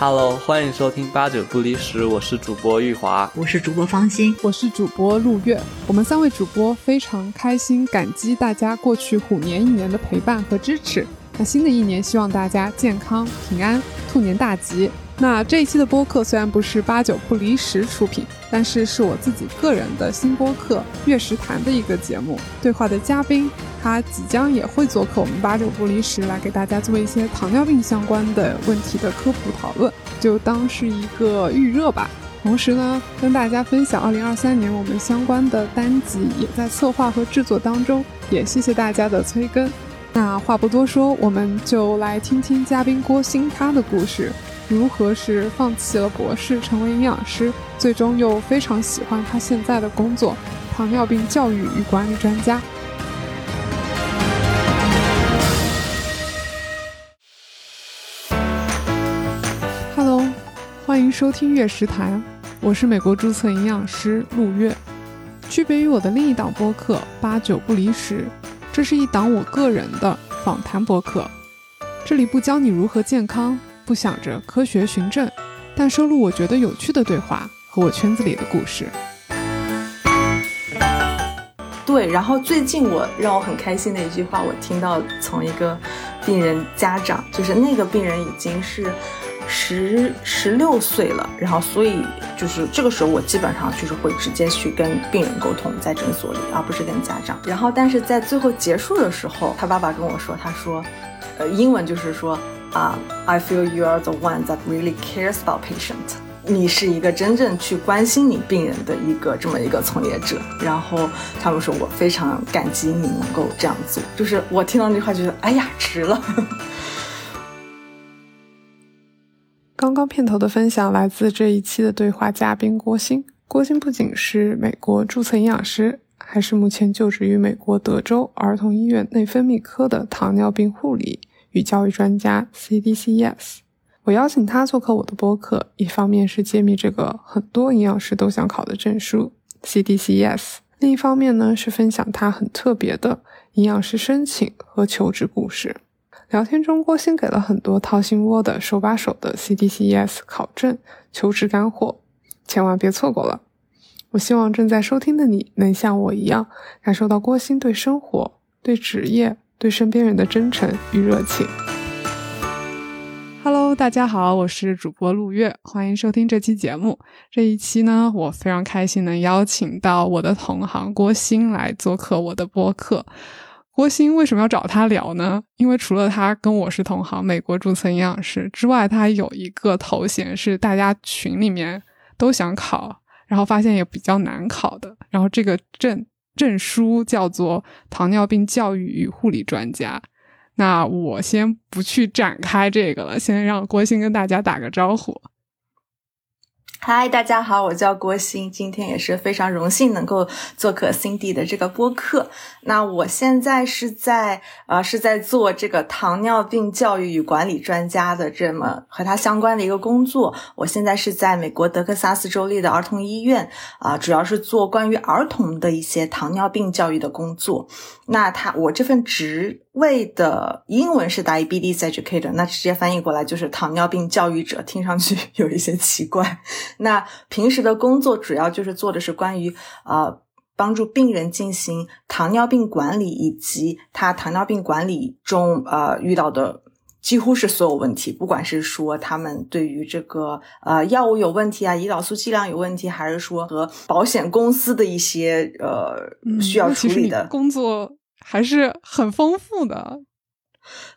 Hello，欢迎收听八九不离十，我是主播玉华，我是主播方心，我是主播陆月。我们三位主播非常开心，感激大家过去虎年一年的陪伴和支持。那新的一年，希望大家健康平安，兔年大吉。那这一期的播客虽然不是八九不离十出品，但是是我自己个人的新播客《月食谈》的一个节目。对话的嘉宾，他即将也会做客我们八九不离十，来给大家做一些糖尿病相关的问题的科普讨论，就当是一个预热吧。同时呢，跟大家分享二零二三年我们相关的单集也在策划和制作当中，也谢谢大家的催更。那话不多说，我们就来听听嘉宾郭鑫他的故事。如何是放弃了博士，成为营养师，最终又非常喜欢他现在的工作——糖尿病教育与管理专家。Hello，欢迎收听月食谈，我是美国注册营养师陆月。区别于我的另一档播客《八九不离十》，这是一档我个人的访谈播客，这里不教你如何健康。不想着科学循证，但收录我觉得有趣的对话和我圈子里的故事。对，然后最近我让我很开心的一句话，我听到从一个病人家长，就是那个病人已经是十十六岁了，然后所以就是这个时候我基本上就是会直接去跟病人沟通，在诊所里，而不是跟家长。然后但是在最后结束的时候，他爸爸跟我说，他说，呃，英文就是说。啊，I feel you are the one that really cares about patient。你是一个真正去关心你病人的一个这么一个从业者。然后他们说我非常感激你能够这样做。就是我听到那句话，觉得哎呀，值了。刚刚片头的分享来自这一期的对话嘉宾郭鑫。郭鑫不仅是美国注册营养师，还是目前就职于美国德州儿童医院内分泌科的糖尿病护理。与教育专家 CDCES，我邀请他做客我的播客，一方面是揭秘这个很多营养师都想考的证书 CDCES，另一方面呢是分享他很特别的营养师申请和求职故事。聊天中，郭鑫给了很多掏心窝的手把手的 CDCES 考证求职干货，千万别错过了。我希望正在收听的你能像我一样，感受到郭鑫对生活、对职业。对身边人的真诚与热情。Hello，大家好，我是主播陆月，欢迎收听这期节目。这一期呢，我非常开心能邀请到我的同行郭鑫来做客我的播客。郭鑫为什么要找他聊呢？因为除了他跟我是同行，美国注册营养师之外，他有一个头衔是大家群里面都想考，然后发现也比较难考的，然后这个证。证书叫做糖尿病教育与护理专家，那我先不去展开这个了，先让郭鑫跟大家打个招呼。嗨，大家好，我叫郭鑫，今天也是非常荣幸能够做客 Cindy 的这个播客。那我现在是在呃是在做这个糖尿病教育与管理专家的这么和他相关的一个工作。我现在是在美国德克萨斯州立的儿童医院啊，主要是做关于儿童的一些糖尿病教育的工作。那他我这份职位的英文是 diabetes educator，那直接翻译过来就是糖尿病教育者，听上去 有一些奇怪。那平时的工作主要就是做的是关于呃帮助病人进行糖尿病管理，以及他糖尿病管理中呃遇到的几乎是所有问题，不管是说他们对于这个呃药物有问题啊，胰岛素剂量有问题，还是说和保险公司的一些呃需要处理的工作。还是很丰富的，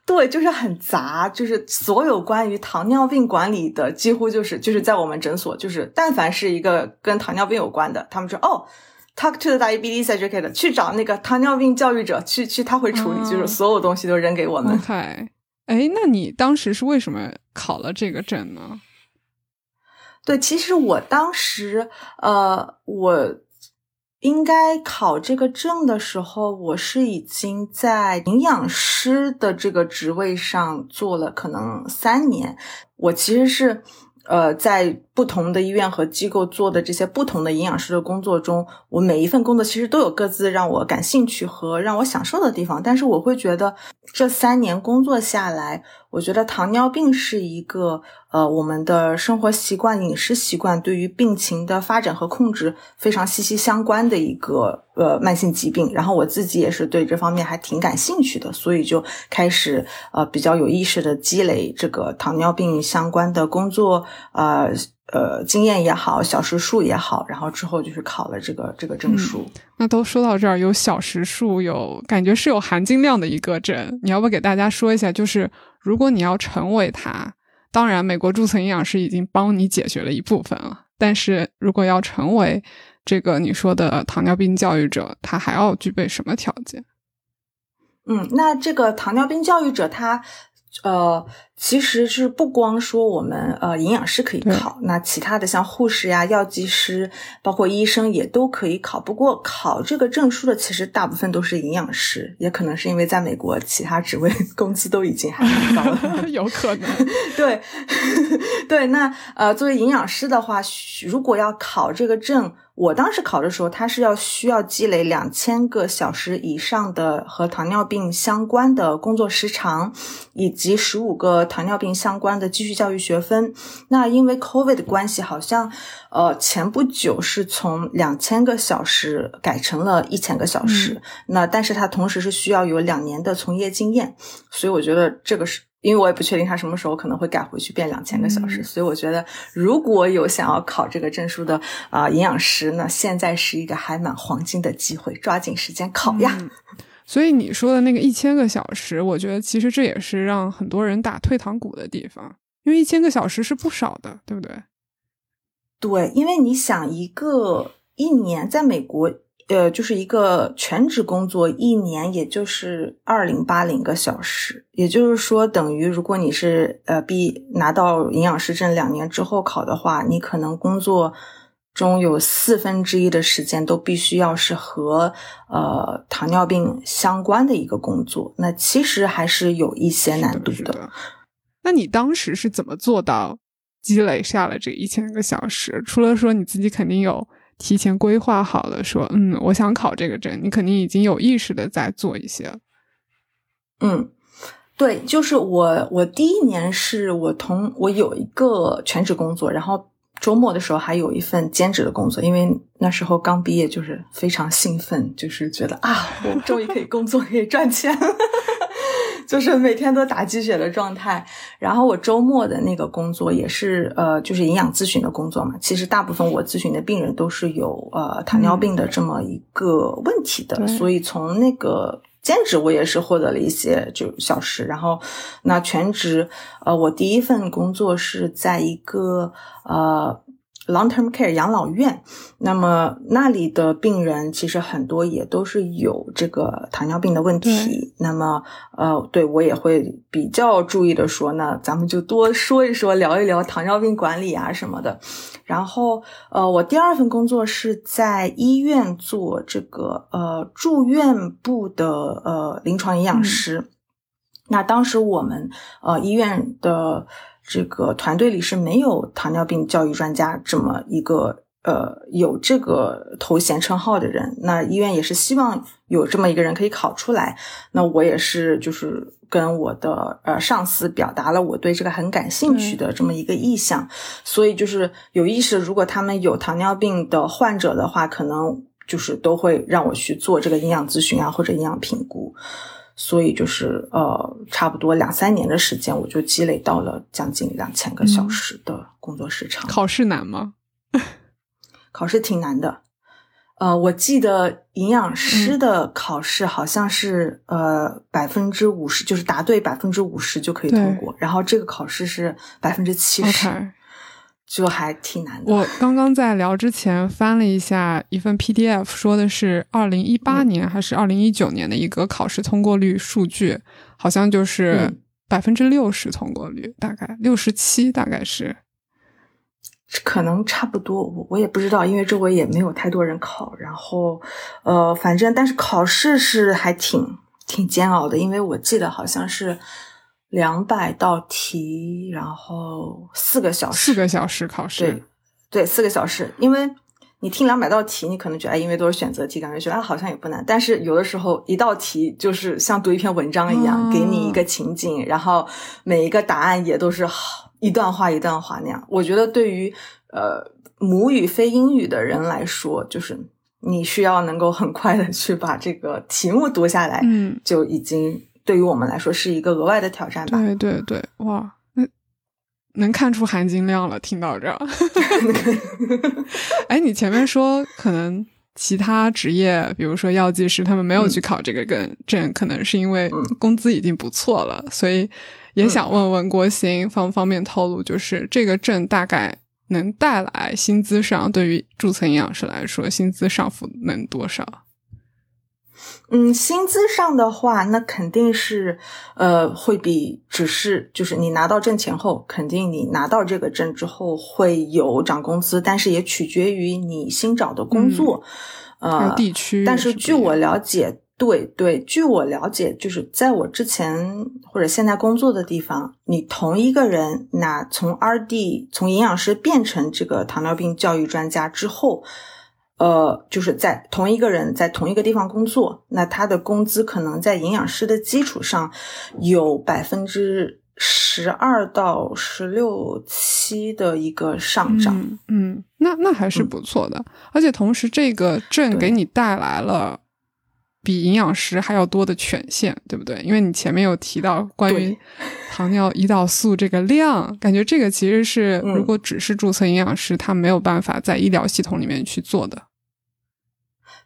对，就是很杂，就是所有关于糖尿病管理的，几乎就是就是在我们诊所，就是但凡是一个跟糖尿病有关的，他们说哦，talk to the diabetes educator，去找那个糖尿病教育者，去去他会处理，就是所有东西都扔给我们。嗨，哎，那你当时是为什么考了这个证呢？对，其实我当时，呃，我。应该考这个证的时候，我是已经在营养师的这个职位上做了可能三年。我其实是，呃，在不同的医院和机构做的这些不同的营养师的工作中，我每一份工作其实都有各自让我感兴趣和让我享受的地方。但是我会觉得这三年工作下来，我觉得糖尿病是一个呃，我们的生活习惯、饮食习惯对于病情的发展和控制非常息息相关的一个呃慢性疾病。然后我自己也是对这方面还挺感兴趣的，所以就开始呃比较有意识的积累这个糖尿病相关的工作呃呃经验也好，小时数也好，然后之后就是考了这个这个证书。那都说到这儿，有小时数，有感觉是有含金量的一个证，你要不给大家说一下，就是。如果你要成为他，当然，美国注册营养师已经帮你解决了一部分了。但是如果要成为这个你说的糖尿病教育者，他还要具备什么条件？嗯，那这个糖尿病教育者他。呃，其实是不光说我们呃营养师可以考，那其他的像护士呀、药剂师，包括医生也都可以考。不过考这个证书的其实大部分都是营养师，也可能是因为在美国其他职位 工资都已经还蛮高了，有可能。对 对，那呃作为营养师的话，如果要考这个证。我当时考的时候，它是要需要积累两千个小时以上的和糖尿病相关的工作时长，以及十五个糖尿病相关的继续教育学分。那因为 COVID 的关系，好像呃前不久是从两千个小时改成了一千个小时。那但是它同时是需要有两年的从业经验，所以我觉得这个是。因为我也不确定他什么时候可能会改回去变两千个小时，所以我觉得如果有想要考这个证书的啊营养师，那现在是一个还蛮黄金的机会，抓紧时间考呀。所以你说的那个一千个小时，我觉得其实这也是让很多人打退堂鼓的地方，因为一千个小时是不少的，对不对？对，因为你想一个一年在美国。呃，就是一个全职工作，一年也就是二零八零个小时，也就是说，等于如果你是呃毕拿到营养师证两年之后考的话，你可能工作中有四分之一的时间都必须要是和呃糖尿病相关的一个工作，那其实还是有一些难度的。那你当时是怎么做到积累下了这一千个小时？除了说你自己肯定有。提前规划好了，说嗯，我想考这个证，你肯定已经有意识的在做一些。嗯，对，就是我，我第一年是我同我有一个全职工作，然后周末的时候还有一份兼职的工作，因为那时候刚毕业，就是非常兴奋，就是觉得啊，我终于可以工作，可以赚钱。就是每天都打鸡血的状态，然后我周末的那个工作也是呃，就是营养咨询的工作嘛。其实大部分我咨询的病人都是有呃糖尿病的这么一个问题的，所以从那个兼职我也是获得了一些就小时。然后那全职呃，我第一份工作是在一个呃。Long-term care 养老院，那么那里的病人其实很多也都是有这个糖尿病的问题。那么，呃，对我也会比较注意的说，那咱们就多说一说，聊一聊糖尿病管理啊什么的。然后，呃，我第二份工作是在医院做这个呃住院部的呃临床营养师。那当时我们呃医院的。这个团队里是没有糖尿病教育专家这么一个呃有这个头衔称号的人。那医院也是希望有这么一个人可以考出来。那我也是就是跟我的呃上司表达了我对这个很感兴趣的这么一个意向。所以就是有意识，如果他们有糖尿病的患者的话，可能就是都会让我去做这个营养咨询啊或者营养评估。所以就是呃，差不多两三年的时间，我就积累到了将近两千个小时的工作时长。考试难吗？考试挺难的。呃，我记得营养师的考试好像是呃百分之五十，就是答对百分之五十就可以通过。然后这个考试是百分之七十。就还挺难的。我 刚刚在聊之前翻了一下一份 PDF，说的是二零一八年还是二零一九年的一个考试通过率数据，好像就是百分之六十通过率，大概六十七，大概是，可能差不多，我我也不知道，因为周围也没有太多人考。然后，呃，反正但是考试是还挺挺煎熬的，因为我记得好像是。两百道题，然后四个小时，四个小时考试，对，对，四个小时。因为你听两百道题，你可能觉得哎，因为都是选择题，感觉觉得啊好像也不难。但是有的时候一道题就是像读一篇文章一样，给你一个情景，然后每一个答案也都是好一段话一段话那样。我觉得对于呃母语非英语的人来说，就是你需要能够很快的去把这个题目读下来，嗯，就已经对于我们来说是一个额外的挑战吧。对对对，哇。能看出含金量了，听到这。哎，你前面说可能其他职业，比如说药剂师，他们没有去考这个证，证可能是因为工资已经不错了，所以也想问问郭鑫，方不方便透露，就是这个证大概能带来薪资上，对于注册营养师来说，薪资上浮能多少？嗯，薪资上的话，那肯定是，呃，会比只是就是你拿到证前后，肯定你拿到这个证之后会有涨工资，但是也取决于你新找的工作，呃，地区。但是据我了解，对对，据我了解，就是在我之前或者现在工作的地方，你同一个人拿从 RD 从营养师变成这个糖尿病教育专家之后。呃，就是在同一个人在同一个地方工作，那他的工资可能在营养师的基础上有百分之十二到十六七的一个上涨。嗯，那那还是不错的。而且同时，这个证给你带来了比营养师还要多的权限，对不对？因为你前面有提到关于 糖尿胰岛素这个量，感觉这个其实是如果只是注册营养师，他没有办法在医疗系统里面去做的。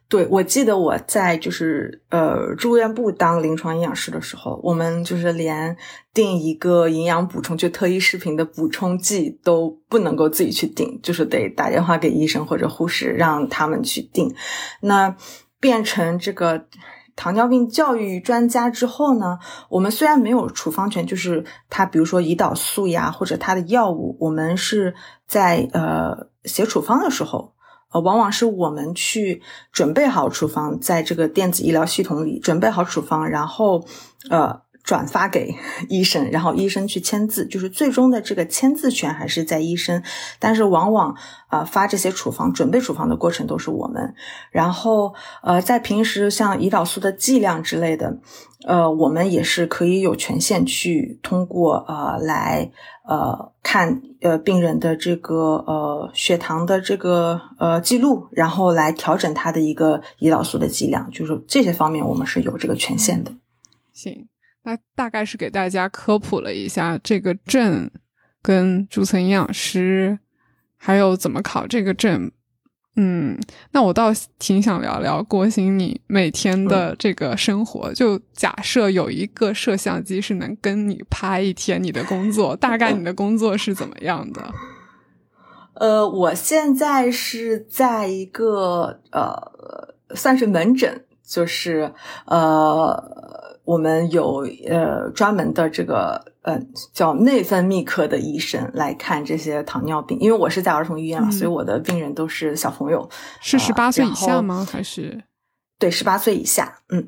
对，我记得我在就是呃住院部当临床营养师的时候，我们就是连订一个营养补充，就特异食品的补充剂都不能够自己去订，就是得打电话给医生或者护士让他们去订。那变成这个糖尿病教育专家之后呢，我们虽然没有处方权，就是他比如说胰岛素呀或者他的药物，我们是在呃写处方的时候。呃，往往是我们去准备好处方，在这个电子医疗系统里准备好处方，然后呃转发给医生，然后医生去签字，就是最终的这个签字权还是在医生。但是往往啊发这些处方、准备处方的过程都是我们。然后呃，在平时像胰岛素的剂量之类的，呃，我们也是可以有权限去通过呃来。呃，看呃病人的这个呃血糖的这个呃记录，然后来调整他的一个胰岛素的剂量，就是这些方面我们是有这个权限的。行，那大概是给大家科普了一下这个证跟注册营养师，还有怎么考这个证。嗯，那我倒挺想聊聊郭鑫你每天的这个生活。就假设有一个摄像机是能跟你拍一天你的工作，大概你的工作是怎么样的？呃，我现在是在一个呃，算是门诊，就是呃，我们有呃专门的这个。呃，叫内分泌科的医生来看这些糖尿病，因为我是在儿童医院嘛，所以我的病人都是小朋友，是十八岁以下吗？还是对十八岁以下？嗯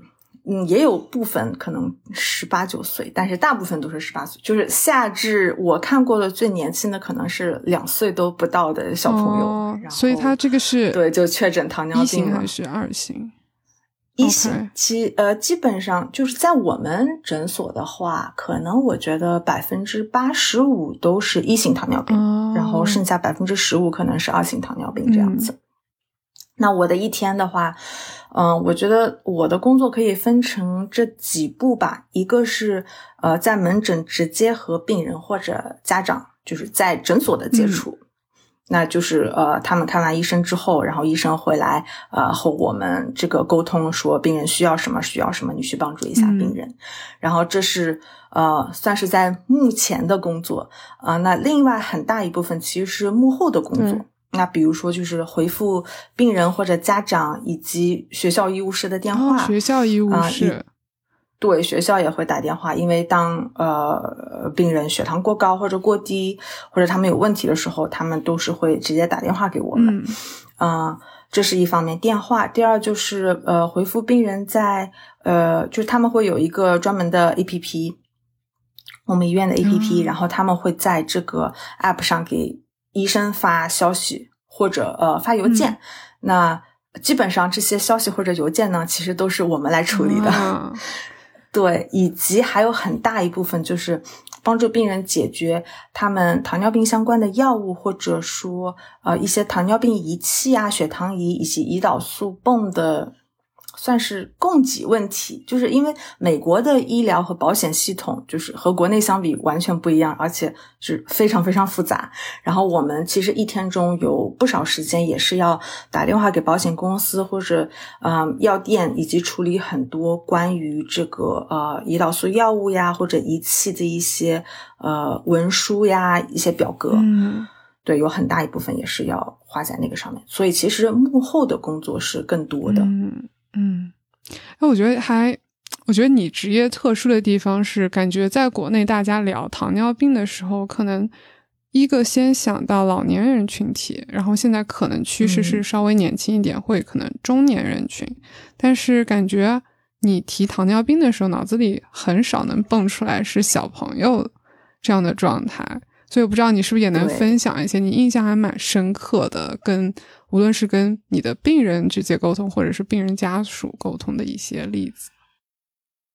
嗯，也有部分可能十八九岁，但是大部分都是十八岁。就是下至我看过的最年轻的，可能是两岁都不到的小朋友。所以他这个是对，就确诊糖尿病还是二型？一型，基呃，基本上就是在我们诊所的话，可能我觉得百分之八十五都是一型糖尿病，然后剩下百分之十五可能是二型糖尿病这样子。那我的一天的话，嗯，我觉得我的工作可以分成这几步吧，一个是呃，在门诊直接和病人或者家长就是在诊所的接触。那就是呃，他们看完医生之后，然后医生会来呃和我们这个沟通说病人需要什么需要什么，你去帮助一下病人。然后这是呃算是在目前的工作啊。那另外很大一部分其实是幕后的工作。那比如说就是回复病人或者家长以及学校医务室的电话。学校医务室。对学校也会打电话，因为当呃病人血糖过高或者过低，或者他们有问题的时候，他们都是会直接打电话给我们。啊，这是一方面电话。第二就是呃回复病人在呃就是他们会有一个专门的 A P P，我们医院的 A P P，然后他们会在这个 App 上给医生发消息。或者呃发邮件。那基本上这些消息或者邮件呢，其实都是我们来处理的。对，以及还有很大一部分就是帮助病人解决他们糖尿病相关的药物，或者说呃一些糖尿病仪器啊、血糖仪以及胰岛素泵的。算是供给问题，就是因为美国的医疗和保险系统就是和国内相比完全不一样，而且是非常非常复杂。然后我们其实一天中有不少时间也是要打电话给保险公司或者嗯药店，以及处理很多关于这个呃胰岛素药物呀或者仪器的一些呃文书呀一些表格。嗯，对，有很大一部分也是要花在那个上面，所以其实幕后的工作是更多的。嗯。嗯，那我觉得还，我觉得你职业特殊的地方是，感觉在国内大家聊糖尿病的时候，可能一个先想到老年人群体，然后现在可能趋势是稍微年轻一点，会可能中年人群，但是感觉你提糖尿病的时候，脑子里很少能蹦出来是小朋友这样的状态。所以我不知道你是不是也能分享一些你印象还蛮深刻的，跟无论是跟你的病人直接沟通，或者是病人家属沟通的一些例子，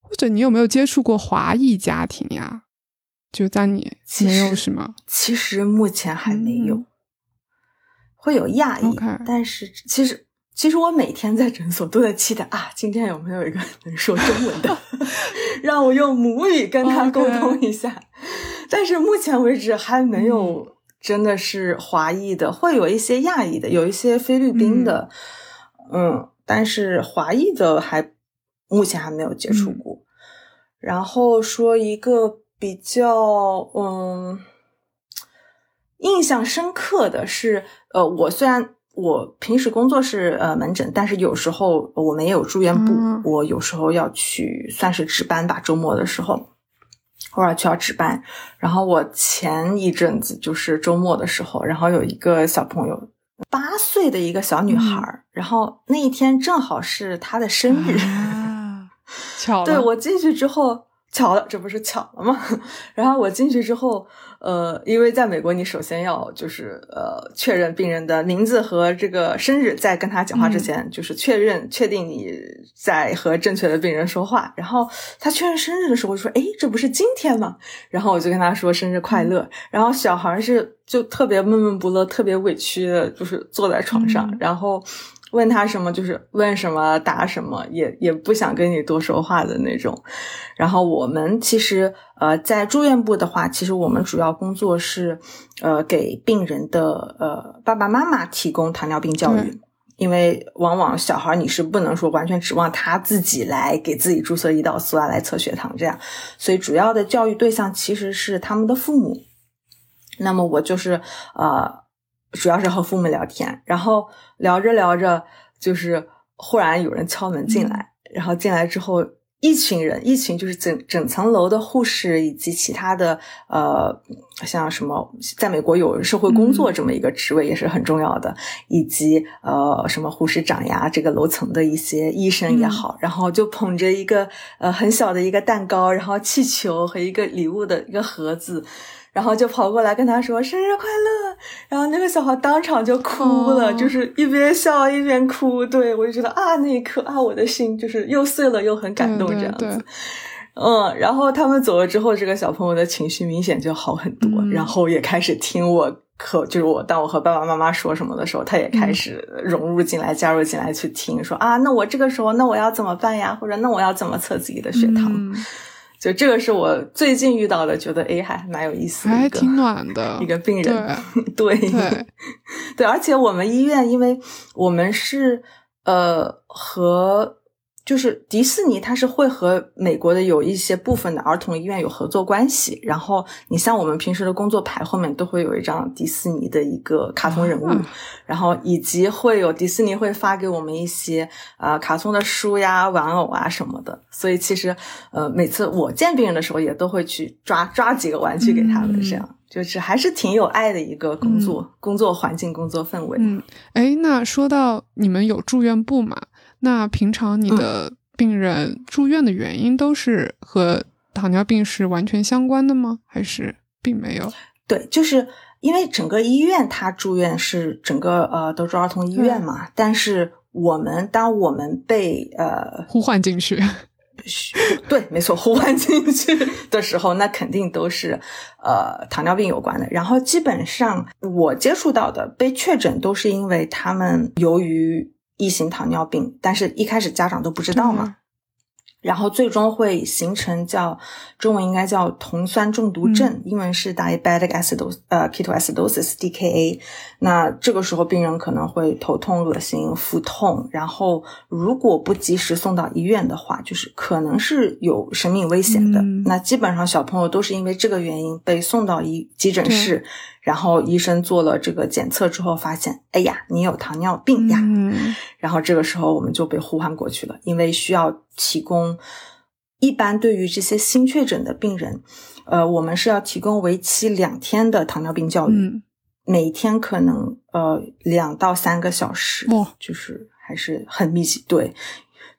或者你有没有接触过华裔家庭呀？就在你没有是吗？其实目前还没有，会有亚裔，但是其实其实我每天在诊所都在期待啊，今天有没有一个能说中文的，让我用母语跟他沟通一下。但是目前为止还没有，真的是华裔的，会有一些亚裔的，有一些菲律宾的，嗯，但是华裔的还目前还没有接触过。然后说一个比较嗯印象深刻的是，呃，我虽然我平时工作是呃门诊，但是有时候我们也有住院部，我有时候要去算是值班吧，周末的时候。偶尔需要值班，然后我前一阵子就是周末的时候，然后有一个小朋友，八岁的一个小女孩，然后那一天正好是她的生日，巧了，对我进去之后。巧了，这不是巧了吗？然后我进去之后，呃，因为在美国，你首先要就是呃确认病人的名字和这个生日，在跟他讲话之前，就是确认确定你在和正确的病人说话。然后他确认生日的时候，就说：“哎，这不是今天吗？”然后我就跟他说：“生日快乐。”然后小孩是就特别闷闷不乐，特别委屈的，就是坐在床上，然后。问他什么就是问什么答什么，也也不想跟你多说话的那种。然后我们其实呃在住院部的话，其实我们主要工作是呃给病人的呃爸爸妈妈提供糖尿病教育，因为往往小孩你是不能说完全指望他自己来给自己注射胰岛素啊，来测血糖这样，所以主要的教育对象其实是他们的父母。那么我就是呃。主要是和父母聊天，然后聊着聊着，就是忽然有人敲门进来，然后进来之后，一群人，一群就是整整层楼的护士以及其他的，呃，像什么，在美国有社会工作这么一个职位也是很重要的，以及呃什么护士长呀，这个楼层的一些医生也好，然后就捧着一个呃很小的一个蛋糕，然后气球和一个礼物的一个盒子。然后就跑过来跟他说生日快乐，然后那个小孩当场就哭了，就是一边笑一边哭。对我就觉得啊，那一刻啊，我的心就是又碎了又很感动这样子。嗯，然后他们走了之后，这个小朋友的情绪明显就好很多，然后也开始听我和就是我当我和爸爸妈妈说什么的时候，他也开始融入进来，加入进来去听，说啊，那我这个时候那我要怎么办呀？或者那我要怎么测自己的血糖？就这个是我最近遇到的，觉得哎还蛮有意思的，还挺暖的 一个病人，对对 对，而且我们医院，因为我们是呃和。就是迪士尼，它是会和美国的有一些部分的儿童医院有合作关系。然后你像我们平时的工作牌后面都会有一张迪士尼的一个卡通人物，然后以及会有迪士尼会发给我们一些呃卡通的书呀、玩偶啊什么的。所以其实呃每次我见病人的时候，也都会去抓抓几个玩具给他们，这样就是还是挺有爱的一个工作工作环境、工作氛围。嗯，哎，那说到你们有住院部嘛？那平常你的病人住院的原因都是和糖尿病是完全相关的吗？还是并没有？对，就是因为整个医院他住院是整个呃德州儿童医院嘛，但是我们当我们被呃 呼唤进去。对，没错，呼唤进去的时候，那肯定都是呃糖尿病有关的。然后基本上我接触到的被确诊都是因为他们由于异型糖尿病，但是一开始家长都不知道嘛。然后最终会形成叫中文应该叫酮酸中毒症，英文是 diabetic acidosis，呃，ketoacidosis（DKA）。那这个时候病人可能会头痛、恶心、腹痛，然后如果不及时送到医院的话，就是可能是有生命危险的。那基本上小朋友都是因为这个原因被送到医急诊室。然后医生做了这个检测之后，发现，哎呀，你有糖尿病呀。嗯。然后这个时候我们就被呼唤过去了，因为需要提供，一般对于这些新确诊的病人，呃，我们是要提供为期两天的糖尿病教育，每天可能呃两到三个小时，就是还是很密集，对。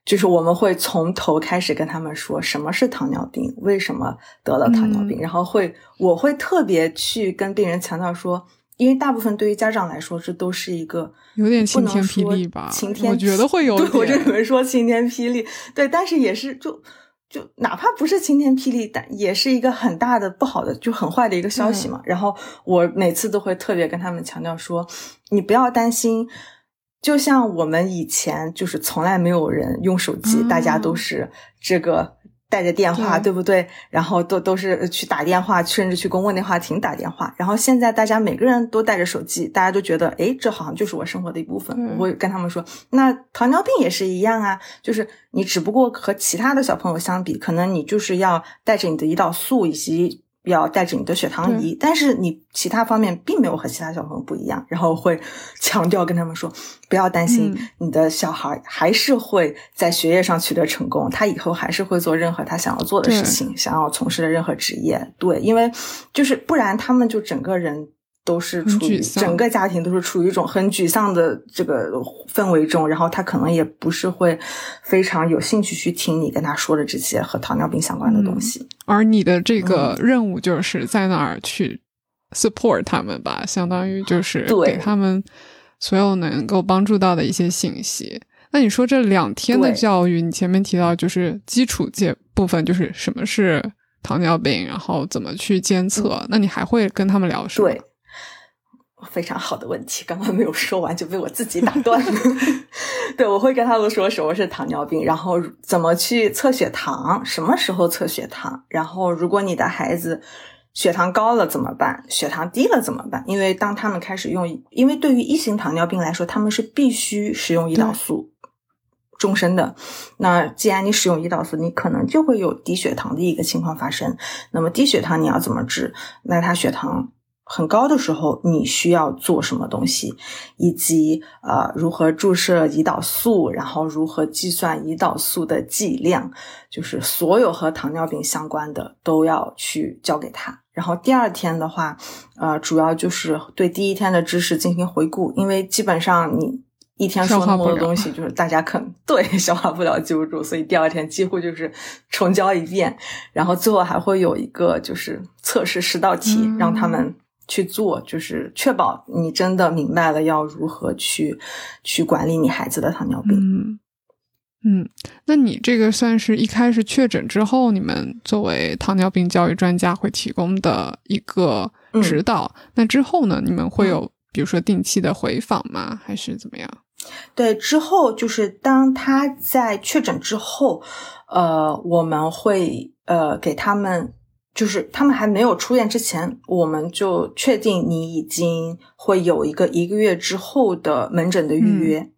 就是我们会从头开始跟他们说什么是糖尿病，为什么得了糖尿病，然后会我会特别去跟病人强调说，因为大部分对于家长来说，这都是一个有点晴天霹雳吧，晴天我觉得会有，我就以为说晴天霹雳，对，但是也是就就哪怕不是晴天霹雳，但也是一个很大的不好的就很坏的一个消息嘛。然后我每次都会特别跟他们强调说，你不要担心。就像我们以前就是从来没有人用手机，大家都是这个带着电话，对不对？然后都都是去打电话，甚至去公共电话亭打电话。然后现在大家每个人都带着手机，大家都觉得，哎，这好像就是我生活的一部分。我会跟他们说，那糖尿病也是一样啊，就是你只不过和其他的小朋友相比，可能你就是要带着你的胰岛素以及。要带着你的血糖仪，但是你其他方面并没有和其他小朋友不一样，然后会强调跟他们说，不要担心，你的小孩还是会在学业上取得成功，他以后还是会做任何他想要做的事情，想要从事的任何职业。对，因为就是不然他们就整个人。都是处于整个家庭都是处于一种很沮丧的这个氛围中，然后他可能也不是会非常有兴趣去听你跟他说的这些和糖尿病相关的东西。而你的这个任务就是在那儿去 support 他们吧，相当于就是给他们所有能够帮助到的一些信息。那你说这两天的教育，你前面提到就是基础阶部分，就是什么是糖尿病，然后怎么去监测？那你还会跟他们聊什么？对。非常好的问题，刚刚没有说完就被我自己打断了。对，我会跟他们说什么是糖尿病，然后怎么去测血糖，什么时候测血糖，然后如果你的孩子血糖高了怎么办，血糖低了怎么办？因为当他们开始用，因为对于一型糖尿病来说，他们是必须使用胰岛素终身的。那既然你使用胰岛素，你可能就会有低血糖的一个情况发生。那么低血糖你要怎么治？那他血糖。很高的时候，你需要做什么东西，以及呃如何注射胰岛素，然后如何计算胰岛素的剂量，就是所有和糖尿病相关的都要去交给他。然后第二天的话，呃，主要就是对第一天的知识进行回顾，因为基本上你一天说那么多东西，就是大家可能对 消化不了、记不住，所以第二天几乎就是重教一遍。然后最后还会有一个就是测试十道题，让他们。去做，就是确保你真的明白了要如何去去管理你孩子的糖尿病。嗯嗯，那你这个算是一开始确诊之后，你们作为糖尿病教育专家会提供的一个指导。那之后呢？你们会有比如说定期的回访吗？还是怎么样？对，之后就是当他在确诊之后，呃，我们会呃给他们。就是他们还没有出院之前，我们就确定你已经会有一个一个月之后的门诊的预约。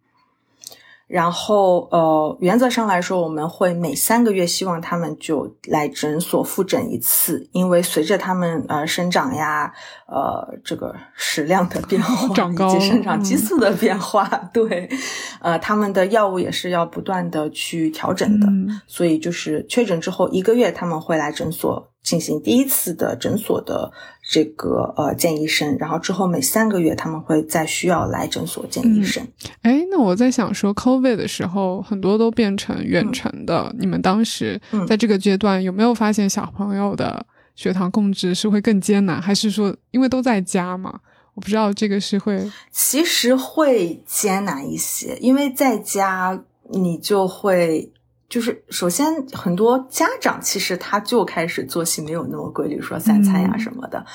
然后，呃，原则上来说，我们会每三个月希望他们就来诊所复诊一次，因为随着他们呃生长呀，呃，这个食量的变化 以及生长激素的变化，对，呃，他们的药物也是要不断的去调整的。所以，就是确诊之后一个月，他们会来诊所。进行第一次的诊所的这个呃见医生，然后之后每三个月他们会再需要来诊所见医生。哎，那我在想说，COVID 的时候很多都变成远程的，你们当时在这个阶段有没有发现小朋友的血糖控制是会更艰难，还是说因为都在家嘛？我不知道这个是会，其实会艰难一些，因为在家你就会。就是首先，很多家长其实他就开始作息没有那么规律，说三餐呀什么的。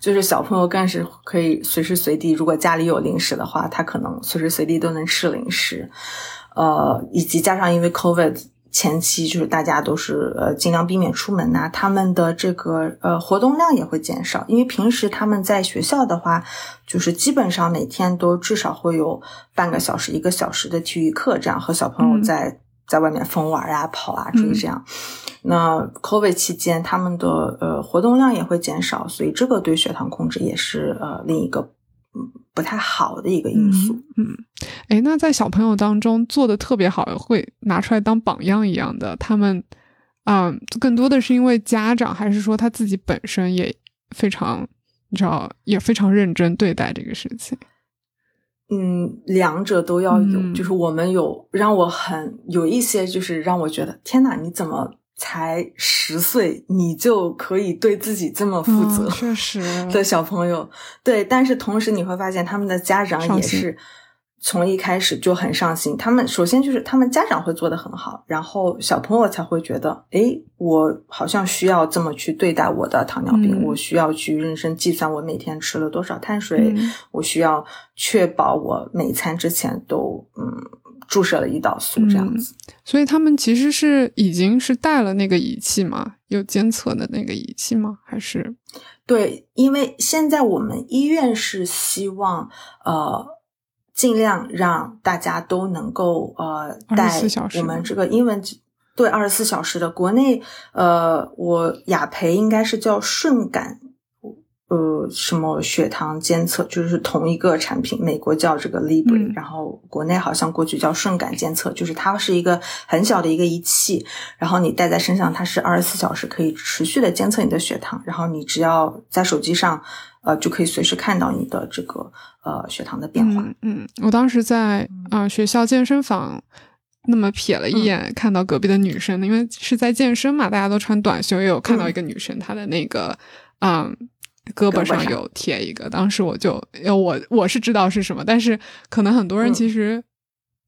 就是小朋友更是可以随时随地，如果家里有零食的话，他可能随时随地都能吃零食。呃，以及加上因为 COVID 前期，就是大家都是呃尽量避免出门呐，他们的这个呃活动量也会减少。因为平时他们在学校的话，就是基本上每天都至少会有半个小时、一个小时的体育课，这样和小朋友在。在外面疯玩啊、跑啊，就是这样。那 COVID 期间，他们的呃活动量也会减少，所以这个对血糖控制也是呃另一个嗯不太好的一个因素。嗯，哎，那在小朋友当中做的特别好，会拿出来当榜样一样的，他们啊，更多的是因为家长，还是说他自己本身也非常，你知道，也非常认真对待这个事情。嗯，两者都要有，就是我们有让我很有一些，就是让我觉得天哪，你怎么才十岁，你就可以对自己这么负责？确实的小朋友，对，但是同时你会发现他们的家长也是。从一开始就很上心，他们首先就是他们家长会做的很好，然后小朋友才会觉得，哎，我好像需要这么去对待我的糖尿病，我需要去认真计算我每天吃了多少碳水，我需要确保我每餐之前都嗯注射了胰岛素这样子。所以他们其实是已经是带了那个仪器吗？有监测的那个仪器吗？还是？对，因为现在我们医院是希望呃。尽量让大家都能够呃带我们这个英文对二十四小时的。国内呃我雅培应该是叫顺感呃什么血糖监测就是同一个产品，美国叫这个 Libre，然后国内好像过去叫顺感监测，就是它是一个很小的一个仪器，然后你带在身上，它是二十四小时可以持续的监测你的血糖，然后你只要在手机上。呃，就可以随时看到你的这个呃血糖的变化。嗯，我当时在啊学校健身房，那么瞥了一眼，看到隔壁的女生，因为是在健身嘛，大家都穿短袖，也有看到一个女生，她的那个嗯胳膊上有贴一个。当时我就，我我是知道是什么，但是可能很多人其实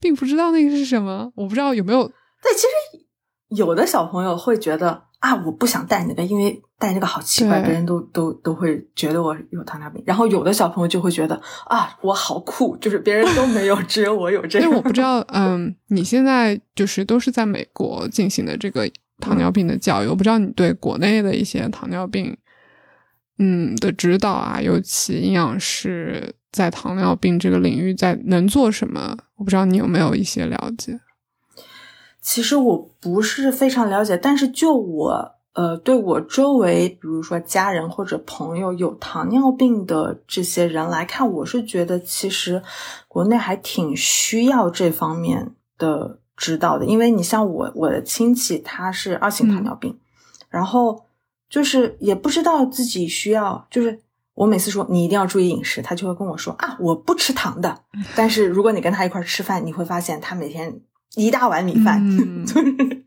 并不知道那个是什么。我不知道有没有。对，其实有的小朋友会觉得。啊，我不想戴那个，因为戴那个好奇怪，别人都都都会觉得我有糖尿病。然后有的小朋友就会觉得啊，我好酷，就是别人都没有，只有我有这个。因为我不知道，嗯，你现在就是都是在美国进行的这个糖尿病的教育，我不知道你对国内的一些糖尿病，嗯的指导啊，尤其营养师在糖尿病这个领域在能做什么？我不知道你有没有一些了解。其实我不是非常了解，但是就我呃，对我周围，比如说家人或者朋友有糖尿病的这些人来看，我是觉得其实国内还挺需要这方面的指导的。因为你像我，我的亲戚他是二型糖尿病，然后就是也不知道自己需要，就是我每次说你一定要注意饮食，他就会跟我说啊，我不吃糖的。但是如果你跟他一块吃饭，你会发现他每天。一大碗米饭，就是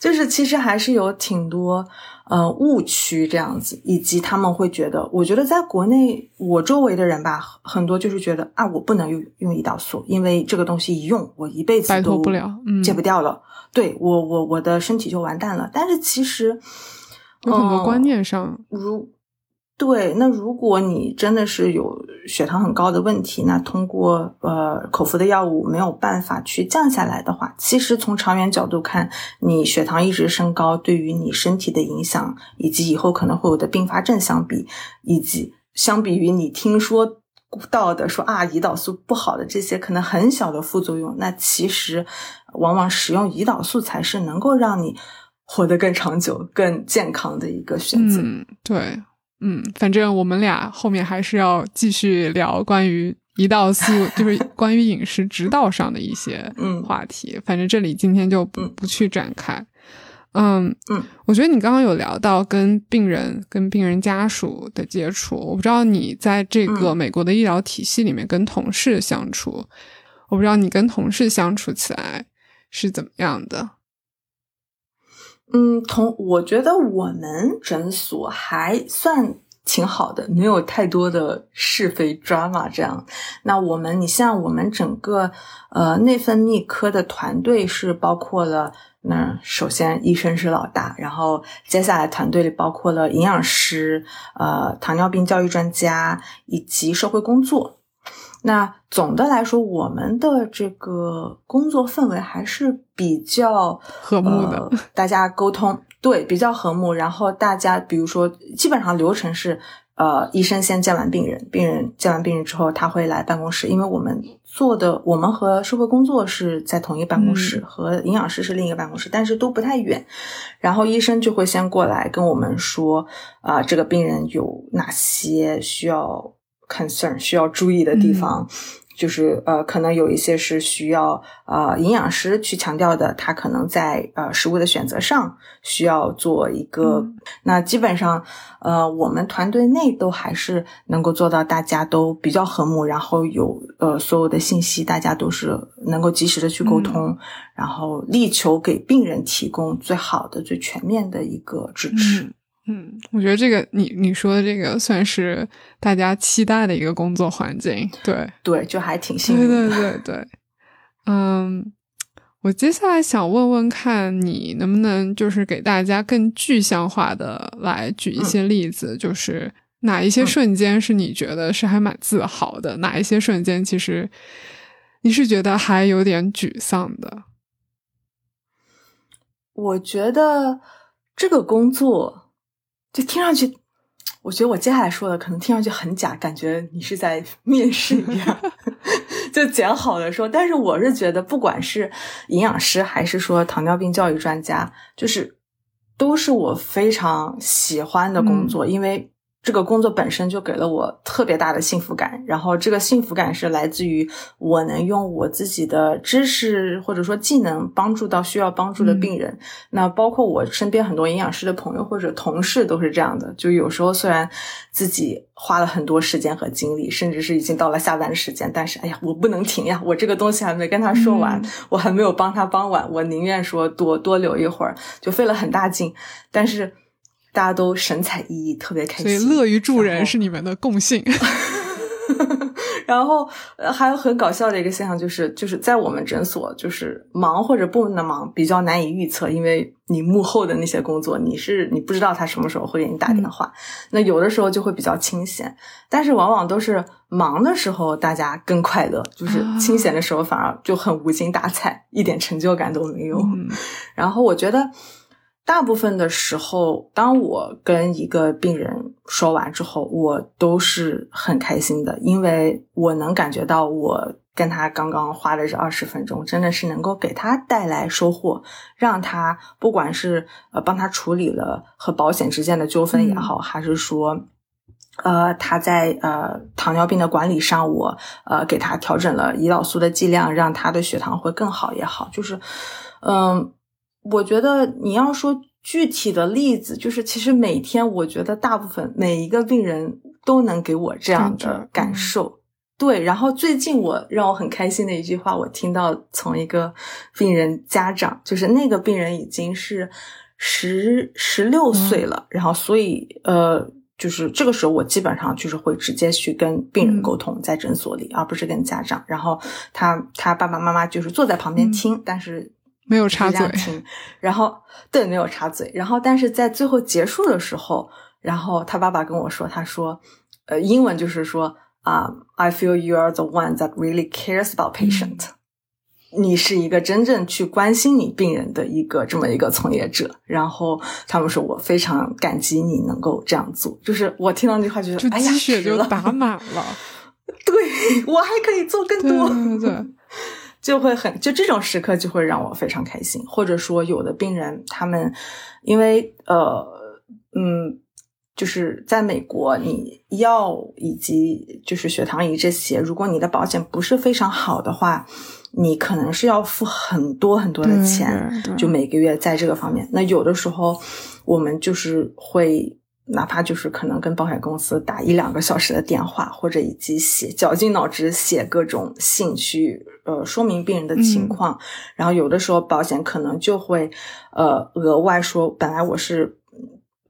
就是，其实还是有挺多呃误区这样子，以及他们会觉得，我觉得在国内，我周围的人吧，很多就是觉得啊，我不能用用胰岛素，因为这个东西一用，我一辈子都不了，戒不掉了，对我我我的身体就完蛋了。但是其实有很多观念上，如。对，那如果你真的是有血糖很高的问题，那通过呃口服的药物没有办法去降下来的话，其实从长远角度看，你血糖一直升高对于你身体的影响，以及以后可能会有的并发症相比，以及相比于你听说到的说啊胰岛素不好的这些可能很小的副作用，那其实往往使用胰岛素才是能够让你活得更长久、更健康的一个选择。嗯，对。嗯，反正我们俩后面还是要继续聊关于胰岛素，就是关于饮食指导上的一些话题。反正这里今天就不不去展开。嗯嗯，我觉得你刚刚有聊到跟病人、跟病人家属的接触，我不知道你在这个美国的医疗体系里面跟同事相处，我不知道你跟同事相处起来是怎么样的。嗯，同我觉得我们诊所还算挺好的，没有太多的是非 drama 这样。那我们，你像我们整个呃内分泌科的团队是包括了，那首先医生是老大，然后接下来团队里包括了营养师、呃糖尿病教育专家以及社会工作。那总的来说，我们的这个工作氛围还是比较和睦的，呃、大家沟通对比较和睦。然后大家比如说，基本上流程是，呃，医生先见完病人，病人见完病人之后，他会来办公室，因为我们做的，我们和社会工作是在同一个办公室，嗯、和营养师是另一个办公室，但是都不太远。然后医生就会先过来跟我们说，啊、呃，这个病人有哪些需要。Concern 需要注意的地方，嗯、就是呃，可能有一些是需要呃营养师去强调的，他可能在呃食物的选择上需要做一个。嗯、那基本上呃，我们团队内都还是能够做到大家都比较和睦，然后有呃所有的信息大家都是能够及时的去沟通，嗯、然后力求给病人提供最好的、最全面的一个支持。嗯嗯，我觉得这个你你说的这个算是大家期待的一个工作环境，对对，就还挺幸运的。对对对对，嗯，我接下来想问问看你能不能就是给大家更具象化的来举一些例子，嗯、就是哪一些瞬间是你觉得是还蛮自豪的，嗯、哪一些瞬间其实你是觉得还有点沮丧的？我觉得这个工作。就听上去，我觉得我接下来说的可能听上去很假，感觉你是在面试一样，就讲好的说。但是我是觉得，不管是营养师还是说糖尿病教育专家，就是都是我非常喜欢的工作，嗯、因为这个工作本身就给了我特别大的幸福感。然后这个幸福感是来自于我能用我自己的知识或者说技能帮助到需要帮助的病人。嗯、那包括我身边很多营养师的朋友或者同事都是这样的。就有时候虽然自己花了很多时间和精力，甚至是已经到了下班的时间，但是哎呀，我不能停呀！我这个东西还没跟他说完，嗯、我还没有帮他帮完，我宁愿说多多留一会儿，就费了很大劲，但是。大家都神采奕奕，特别开心，所以乐于助人是你们的共性。然后还有很搞笑的一个现象，就是就是在我们诊所，就是忙或者不能忙，比较难以预测，因为你幕后的那些工作，你是你不知道他什么时候会给你打电话。嗯、那有的时候就会比较清闲，但是往往都是忙的时候，大家更快乐，就是清闲的时候反而就很无精打采，一点成就感都没有。嗯、然后我觉得。大部分的时候，当我跟一个病人说完之后，我都是很开心的，因为我能感觉到我跟他刚刚花的这二十分钟，真的是能够给他带来收获，让他不管是呃帮他处理了和保险之间的纠纷也好，嗯、还是说呃他在呃糖尿病的管理上，我呃给他调整了胰岛素的剂量，让他的血糖会更好也好，就是嗯。呃我觉得你要说具体的例子，就是其实每天我觉得大部分每一个病人都能给我这样的感受。嗯、对，然后最近我让我很开心的一句话，我听到从一个病人家长，就是那个病人已经是十十六岁了，嗯、然后所以呃，就是这个时候我基本上就是会直接去跟病人沟通，在诊所里，嗯、而不是跟家长。然后他他爸爸妈妈就是坐在旁边听，嗯、但是。没有插嘴，然后对，没有插嘴，然后但是在最后结束的时候，然后他爸爸跟我说，他说，呃，英文就是说啊、uh,，I feel you are the one that really cares about patient，、嗯、你是一个真正去关心你病人的一个这么一个从业者。然后他们说我非常感激你能够这样做，就是我听到那句话就是哎呀，鸡血就打满了，对我还可以做更多，对对对。就会很，就这种时刻就会让我非常开心，或者说有的病人他们因为呃嗯，就是在美国，你药以及就是血糖仪这些，如果你的保险不是非常好的话，你可能是要付很多很多的钱，就每个月在这个方面。那有的时候我们就是会哪怕就是可能跟保险公司打一两个小时的电话，或者以及写绞尽脑汁写各种信去呃说明病人的情况，然后有的时候保险可能就会呃额外说，本来我是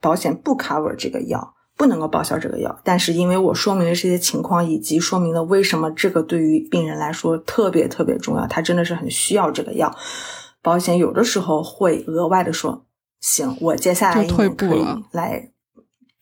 保险不 cover 这个药，不能够报销这个药，但是因为我说明了这些情况，以及说明了为什么这个对于病人来说特别特别重要，他真的是很需要这个药，保险有的时候会额外的说，行，我接下来可以来。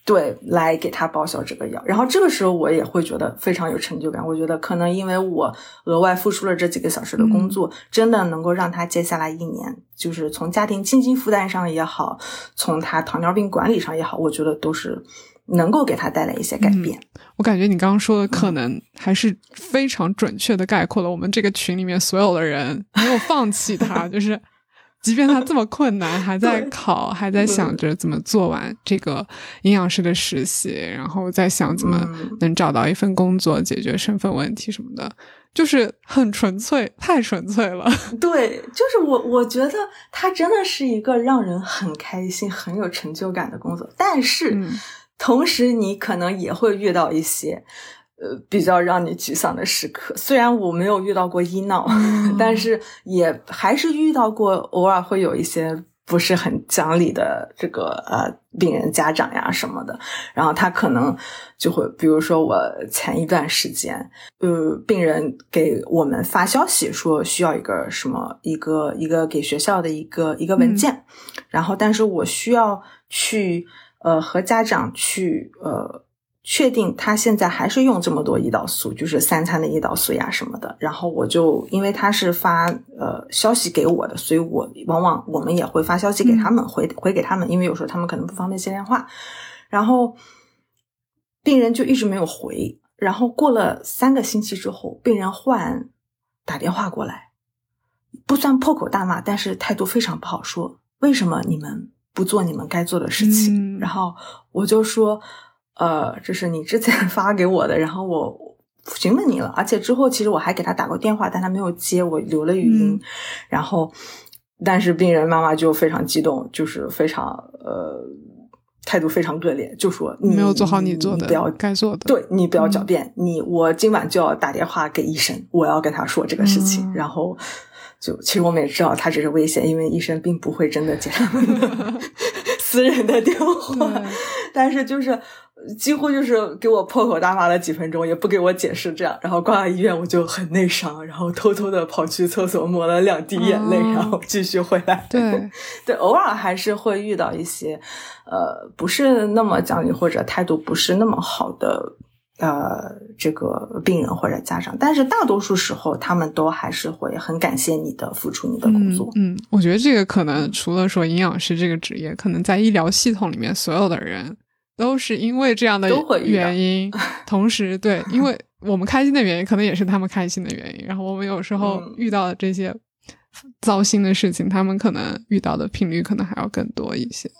对，来给他报销这个药，然后这个时候我也会觉得非常有成就感。我觉得可能因为我额外付出了这几个小时的工作，真的能够让他接下来一年，就是从家庭经济负担上也好，从他糖尿病管理上也好，我觉得都是能够给他带来一些改变。我感觉你刚刚说的可能还是非常准确的概括了我们这个群里面所有的人，没有放弃他，就是。即便他这么困难，还在考，还在想着怎么做完这个营养师的实习，然后在想怎么能找到一份工作，解决身份问题什么的，就是很纯粹，太纯粹了。对，就是我，我觉得他真的是一个让人很开心、很有成就感的工作，但是同时你可能也会遇到一些。呃，比较让你沮丧的时刻，虽然我没有遇到过医闹，但是也还是遇到过，偶尔会有一些不是很讲理的这个呃病人家长呀什么的，然后他可能就会，比如说我前一段时间，呃，病人给我们发消息说需要一个什么一个一个给学校的一个一个文件，然后但是我需要去呃和家长去呃。确定他现在还是用这么多胰岛素，就是三餐的胰岛素呀什么的。然后我就因为他是发呃消息给我的，所以我往往我们也会发消息给他们回回给他们，因为有时候他们可能不方便接电话。然后病人就一直没有回。然后过了三个星期之后，病人忽然打电话过来，不算破口大骂，但是态度非常不好，说为什么你们不做你们该做的事情？然后我就说。呃，这是你之前 发给我的，然后我询问你了，而且之后其实我还给他打过电话，但他没有接，我留了语音。然后，但是病人妈妈就非常激动，就是非常呃态度非常恶劣，就说你没有做好你做的，不要该做的，对你不要狡辩，你我今晚就要打电话给医生，我要跟他说这个事情。然后就其实我们也知道他只是危险，因为医生并不会真的接他们的私人的电话，但是就是。几乎就是给我破口大骂了几分钟，也不给我解释，这样，然后挂了医院，我就很内伤，然后偷偷的跑去厕所抹了两滴眼泪，然后继续回来。对，对，偶尔还是会遇到一些，呃，不是那么讲理或者态度不是那么好的，呃，这个病人或者家长，但是大多数时候，他们都还是会很感谢你的付出，你的工作。嗯，我觉得这个可能除了说营养师这个职业，可能在医疗系统里面，所有的人。都是因为这样的原因，同时对，因为我们开心的原因，可能也是他们开心的原因。然后我们有时候遇到的这些糟心的事情，他们可能遇到的频率可能还要更多一些。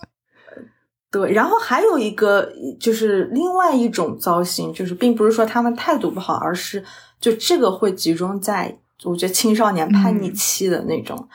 对，然后还有一个就是另外一种糟心，就是并不是说他们态度不好，而是就这个会集中在我觉得青少年叛逆期的那种，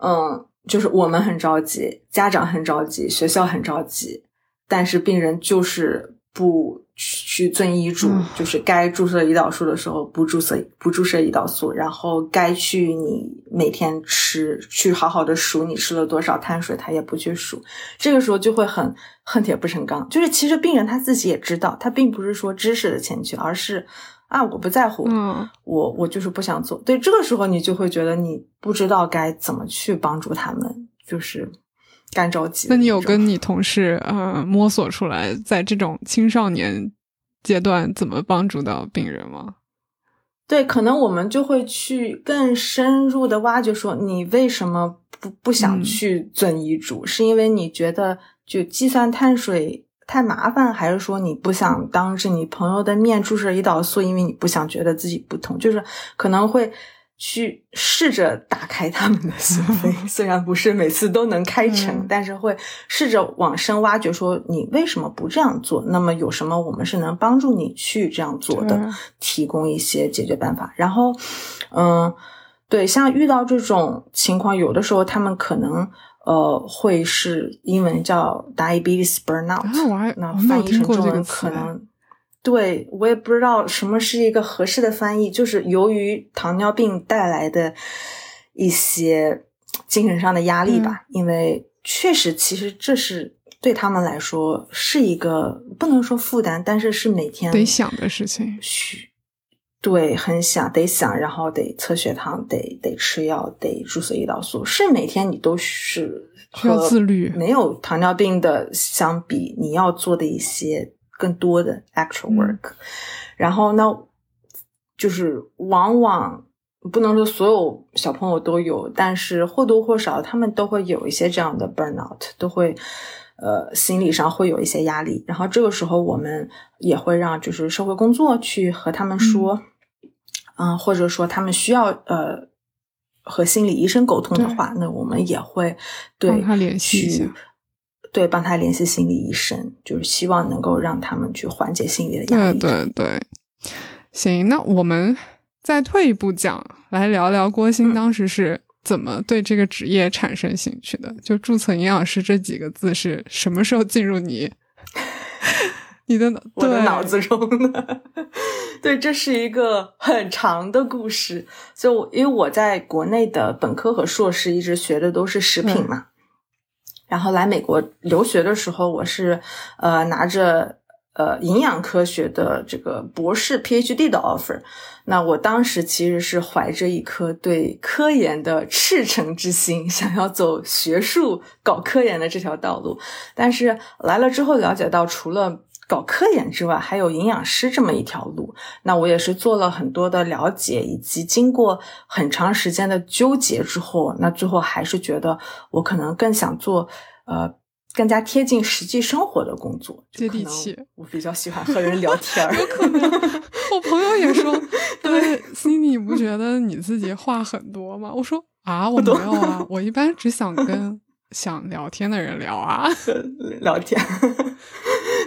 嗯，就是我们很着急，家长很着急，学校很着急。但是病人就是不去遵医嘱，就是该注射胰岛素的时候不注射不注射胰岛素，然后该去你每天吃去好好的数你吃了多少碳水，他也不去数，这个时候就会很恨铁不成钢。就是其实病人他自己也知道，他并不是说知识的欠缺，而是啊我不在乎，嗯，我我就是不想做。对，这个时候你就会觉得你不知道该怎么去帮助他们，就是。干着急。那你有跟你同事呃摸索出来，在这种青少年阶段怎么帮助到病人吗？对，可能我们就会去更深入的挖掘，说你为什么不不想去遵医嘱？是因为你觉得就计算碳水太麻烦，还是说你不想当着你朋友的面注射胰岛素，因为你不想觉得自己不同？就是可能会。去试着打开他们的心扉，虽然不是每次都能开成，但是会试着往深挖掘，说你为什么不这样做？那么有什么我们是能帮助你去这样做的？提供一些解决办法。然后，嗯，对，像遇到这种情况，有的时候他们可能呃，会是英文叫 diabetes burnout，啊，那翻译成中文可。能。对我也不知道什么是一个合适的翻译，就是由于糖尿病带来的一些精神上的压力吧，因为确实，其实这是对他们来说是一个不能说负担，但是是每天得想的事情。需对很想得想，然后得测血糖，得得吃药，得注射胰岛素，是每天你都是需要自律。没有糖尿病的相比，你要做的一些更多的 actual 嗯 work，、然后呢，就是往往不能说所有小朋友都有，但是或多或少他们都会有一些这样的 burnout，都会呃心理上会有一些压力。然后这个时候我们也会让就是社会工作去和他们说，嗯、或者说他们需要呃。和心理医生沟通的话，那我们也会对帮他联系一下去对，帮他联系心理医生，就是希望能够让他们去缓解心理的压力。对对对，行，那我们再退一步讲，来聊聊郭鑫嗯当时是怎么对这个职业产生兴趣的？就注册营养师这几个字是什么时候进入你 你的脑我的脑子中的。对，这是一个很长的故事。就我因为我在国内的本科和硕士一直学的都是食品嘛，然后来美国留学的时候，我是呃拿着呃营养科学的这个博士 PhD 的 offer。那我当时其实是怀着一颗对科研的赤诚之心，想要走学术搞科研的这条道路。但是来了之后了解到，除了搞科研之外，还有营养师这么一条路。那我也是做了很多的了解，以及经过很长时间的纠结之后，那最后还是觉得我可能更想做呃更加贴近实际生活的工作，接地气我比较喜欢和人聊 天儿。有可能，我朋友也说，对，Cindy，你不觉得你自己话很多吗？我说啊，我没有啊，我一般只想跟想聊天的人聊啊。聊天。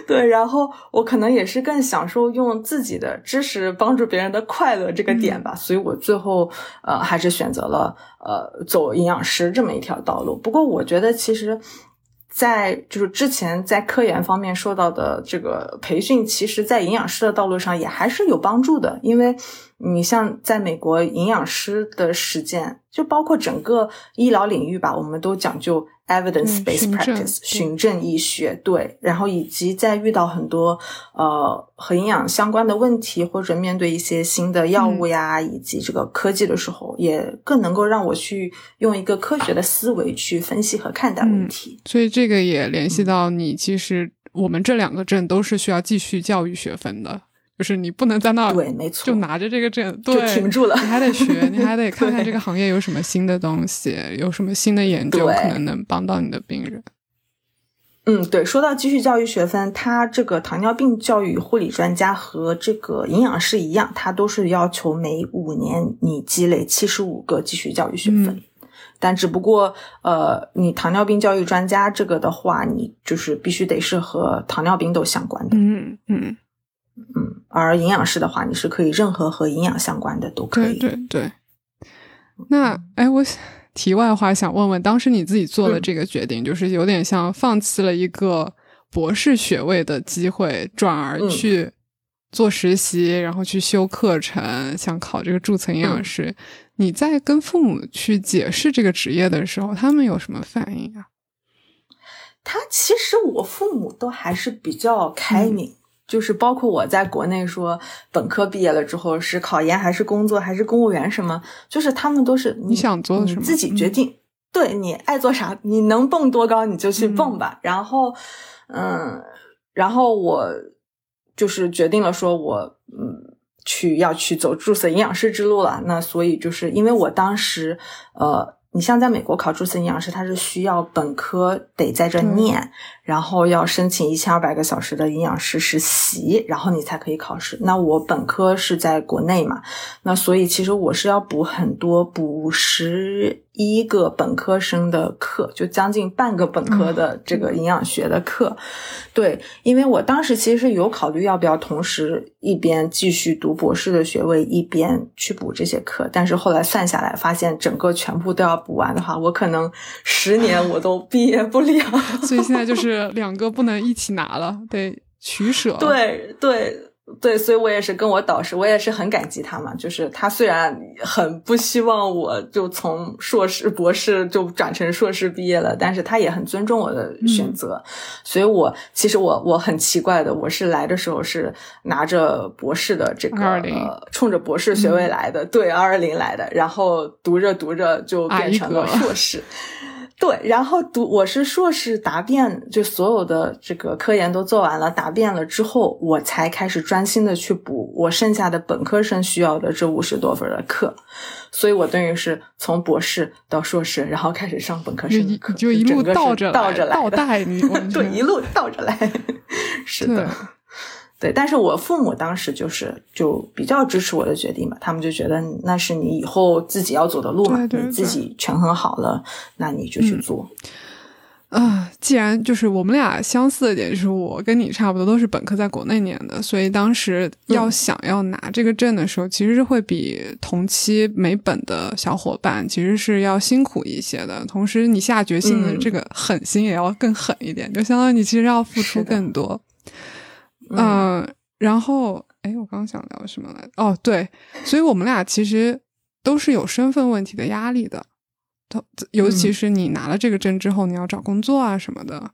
对，然后我可能也是更享受用自己的知识帮助别人的快乐这个点吧，所以我最后呃还是选择了呃走营养师这么一条道路。不过我觉得其实。在就是之前在科研方面受到的这个培训，其实在营养师的道路上也还是有帮助的，因为你像在美国营养师的实践，就包括整个医疗领域吧，我们都讲究 evidence 嗯 based practice 对。循证医学，对，然后以及在遇到很多呃和营养相关的问题，或者面对一些新的药物呀，以及这个科技的时候，也更能够让我去用一个科学的思维去分析和看待问题。所以这个也联嗯。系到你，其实我们这两个证都是需要继续教育学分的，就是你不能在那儿对，没错，就拿着这个证，就对，停住了你还得学，你还得看看这个行业有什么新的东西，有什么新的研究可能能帮到你的病人。嗯，对，说到继续教育学分，它这个糖尿病教育护理专家和这个营养师一样，它都是要求每五年你积累七十五个继续教育学分。嗯但只不过，呃，你糖尿病教育专家这个的话，你就是必须得是和糖尿病都相关的，嗯嗯，嗯。而营养师的话，你是可以任何和营养相关的都可以。对对。那哎，我题外话想问问，当时你自己做的嗯这个决定，就是有点像放弃了一个博士学位的机会，转而嗯去做实习，然后去修课程，想考这个注册营养嗯师。你在跟父母去解释这个职业的时候，他们有什么反应啊？他其实我父母都还是比较开明，嗯就是包括我在国内说本科毕业了之后是考研还是工作还是公务员什么，就是他们都是你想做什么你自己决定，对你爱做啥，你能蹦多高你就去蹦吧。然后，嗯，然后我就是决定了说我嗯。去要去走注册营养师之路了，那所以就是因为我当时，呃，你像在美国考注册营养师，它是需要本科得在这念，然后要申请一千二百个小时的营养师实习，然后你才可以考试。那我本科是在国内嘛，那所以其实我是要补很多补十一个本科生的课，就将近半个本科的这个营养学的课。对，因为我当时其实是有考虑要不要同时一边继续读博士的学位，一边去补这些课，但是后来算下来，发现整个全部都要补完的话，我可能十年我都毕业不了。所以现在就是两个不能一起拿了，得取舍。对对。对，所以我也是跟我导师，我也是很感激他嘛。就是他虽然很不希望我就从硕士、博士就转成硕士毕业了，但是他也很尊重我的选择。所以我其实我我很奇怪的，我是来的时候是拿着博士的这个，冲着博士学位来的，对，二二零来的，然后读着读着就变成了硕士。对，然后读我是硕士答辩，就所有的这个科研都做完了，答辩了之后，我才开始专心的去补我剩下的本科生需要的这五十多分的课，所以我等于是从博士到硕士，然后开始上本科生的课，就一路倒着倒着来，倒带你，对，一路倒着来，是的。对，但是我父母当时就是就比较支持我的决定嘛，他们就觉得那是你以后自己要走的路嘛，你自己权衡好了，那你就去做。啊，既然就是我们俩相似的点，就是我跟你差不多都是本科在国内念的，所以当时要想要拿这个证的时候，其实是会比同期没本的小伙伴其实是要辛苦一些的。同时，你下决心的这个狠心也要更狠一点，就相当于你其实要付出更多。嗯，然后，哎，我刚想聊什么来？哦，对，所以我们俩其实都是有身份问题的压力的，尤其是你拿了这个证之后，你要找工作啊什么的。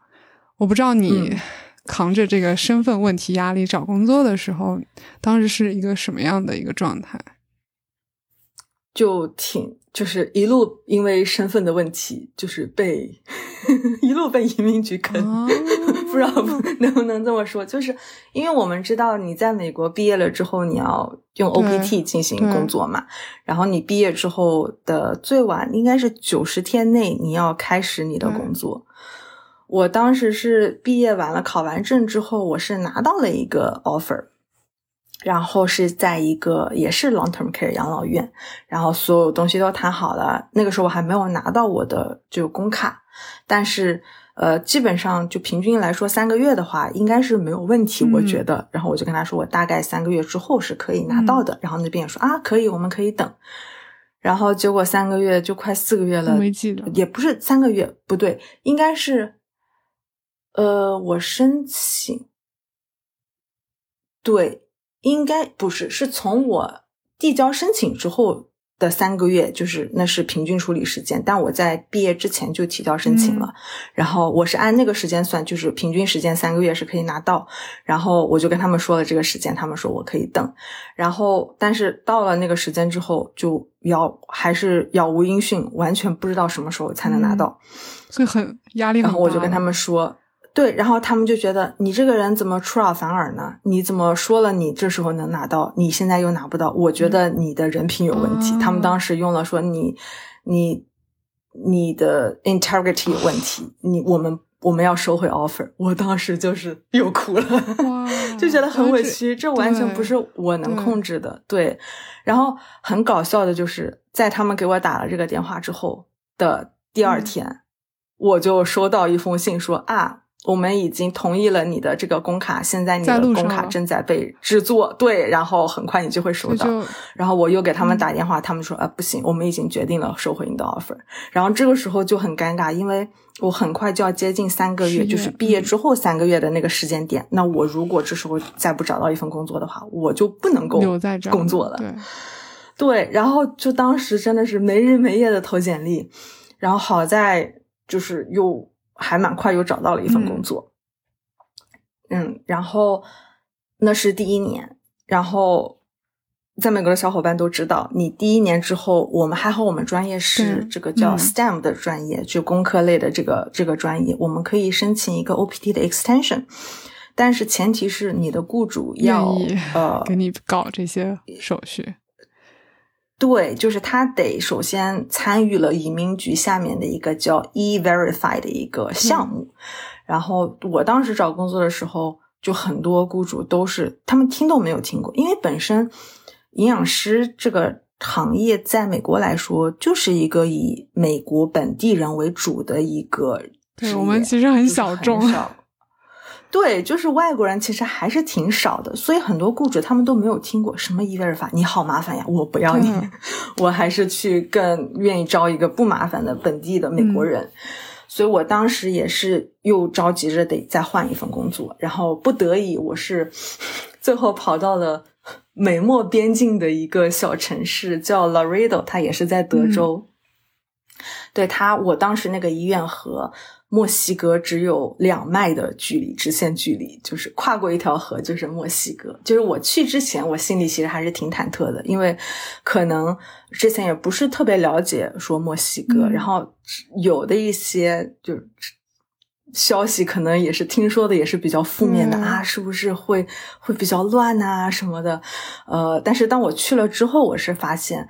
我不知道你扛着这个身份问题压力找工作的时候，当时是一个什么样的一个状态？就挺。就是一路因为身份的问题，就是被 一路被移民局坑，不知道能不能这么说。就是因为我们知道你在美国毕业了之后，你要用 OPT 进行工作嘛，然后你毕业之后的最晚应该是九十天内你要开始你的工作。我当时是毕业完了，考完证之后，我是拿到了一个 offer。然后是在一个也是 long term care 养老院，然后所有东西都谈好了。那个时候我还没有拿到我的就工卡，但是呃，基本上就平均来说三个月的话应该是没有问题，我觉得。然后我就跟他说，我大概三个月之后是可以拿到的。然后那边也说啊，可以，我们可以等。然后结果三个月就快四个月了，没记得，也不是三个月，不对，应该是呃，我申请对。应该不是，是从我递交申请之后的三个月，就是那是平均处理时间。但我在毕业之前就提交申请了，然后我是按那个时间算，就是平均时间三个月是可以拿到。然后我就跟他们说了这个时间，他们说我可以等。然后但是到了那个时间之后，就杳还是杳无音讯，完全不知道什么时候才能拿到，所以很压力。然后我就跟他们说。对，然后他们就觉得你这个人怎么出尔反尔呢？你怎么说了你这时候能拿到，你现在又拿不到？我觉得你的人品有问题。他们当时用了说你你你的 integrity 有问题，你我们我们要收回 offer。我当时就是 又哭了，就觉得很委屈，这完全不是我能控制的。对，然后很搞笑的就是在他们给我打了这个电话之后的第二天，我就收到一封信说啊。我们已经同意了你的这个工卡，现在你的工卡正在被制作，对，然后很快你就会收到。然后我又给他们打电话，他们说啊不行，我们已经决定了收回你的 offer。然后这个时候就很尴尬，因为我很快就要接近三个月，就是毕业之后三个月的那个时间点。那我如果这时候再不找到一份工作的话，我就不能够工作了。对，对，然后就当时真的是没日没夜的投简历，然后好在就是又。还蛮快又找到了一份工作，嗯，然后那是第一年，然后在美国的小伙伴都知道，你第一年之后，我们还好，我们专业是这个叫 STEM 的专业，就工科类的这个这个专业，我们可以申请一个 OPT 的 extension，但是前提是你的雇主要呃给你搞这些手续。对，就是他得首先参与了移民局下面的一个叫 E Verify 的一个项目，然后我当时找工作的时候，就很多雇主都是他们听都没有听过，因为本身营养师这个行业在美国来说，就是一个以美国本地人为主的一个对我们其实很小众。对，就是外国人其实还是挺少的，所以很多雇主他们都没有听过什么伊维尔法，你好麻烦呀，我不要你，我还是去更愿意招一个不麻烦的本地的美国人。所以我当时也是又着急着得再换一份工作，然后不得已我是 最后跑到了美墨边境的一个小城市，叫 Laredo，它也是在德州。对它，我当时那个医院和。墨西哥只有两迈的距离，直线距离，就是跨过一条河就是墨西哥。就是我去之前，我心里其实还是挺忐忑的，因为可能之前也不是特别了解说墨西哥，然后有的一些就是消息，可能也是听说的，也是比较负面的啊，是不是会会比较乱啊什么的？呃，但是当我去了之后，我是发现。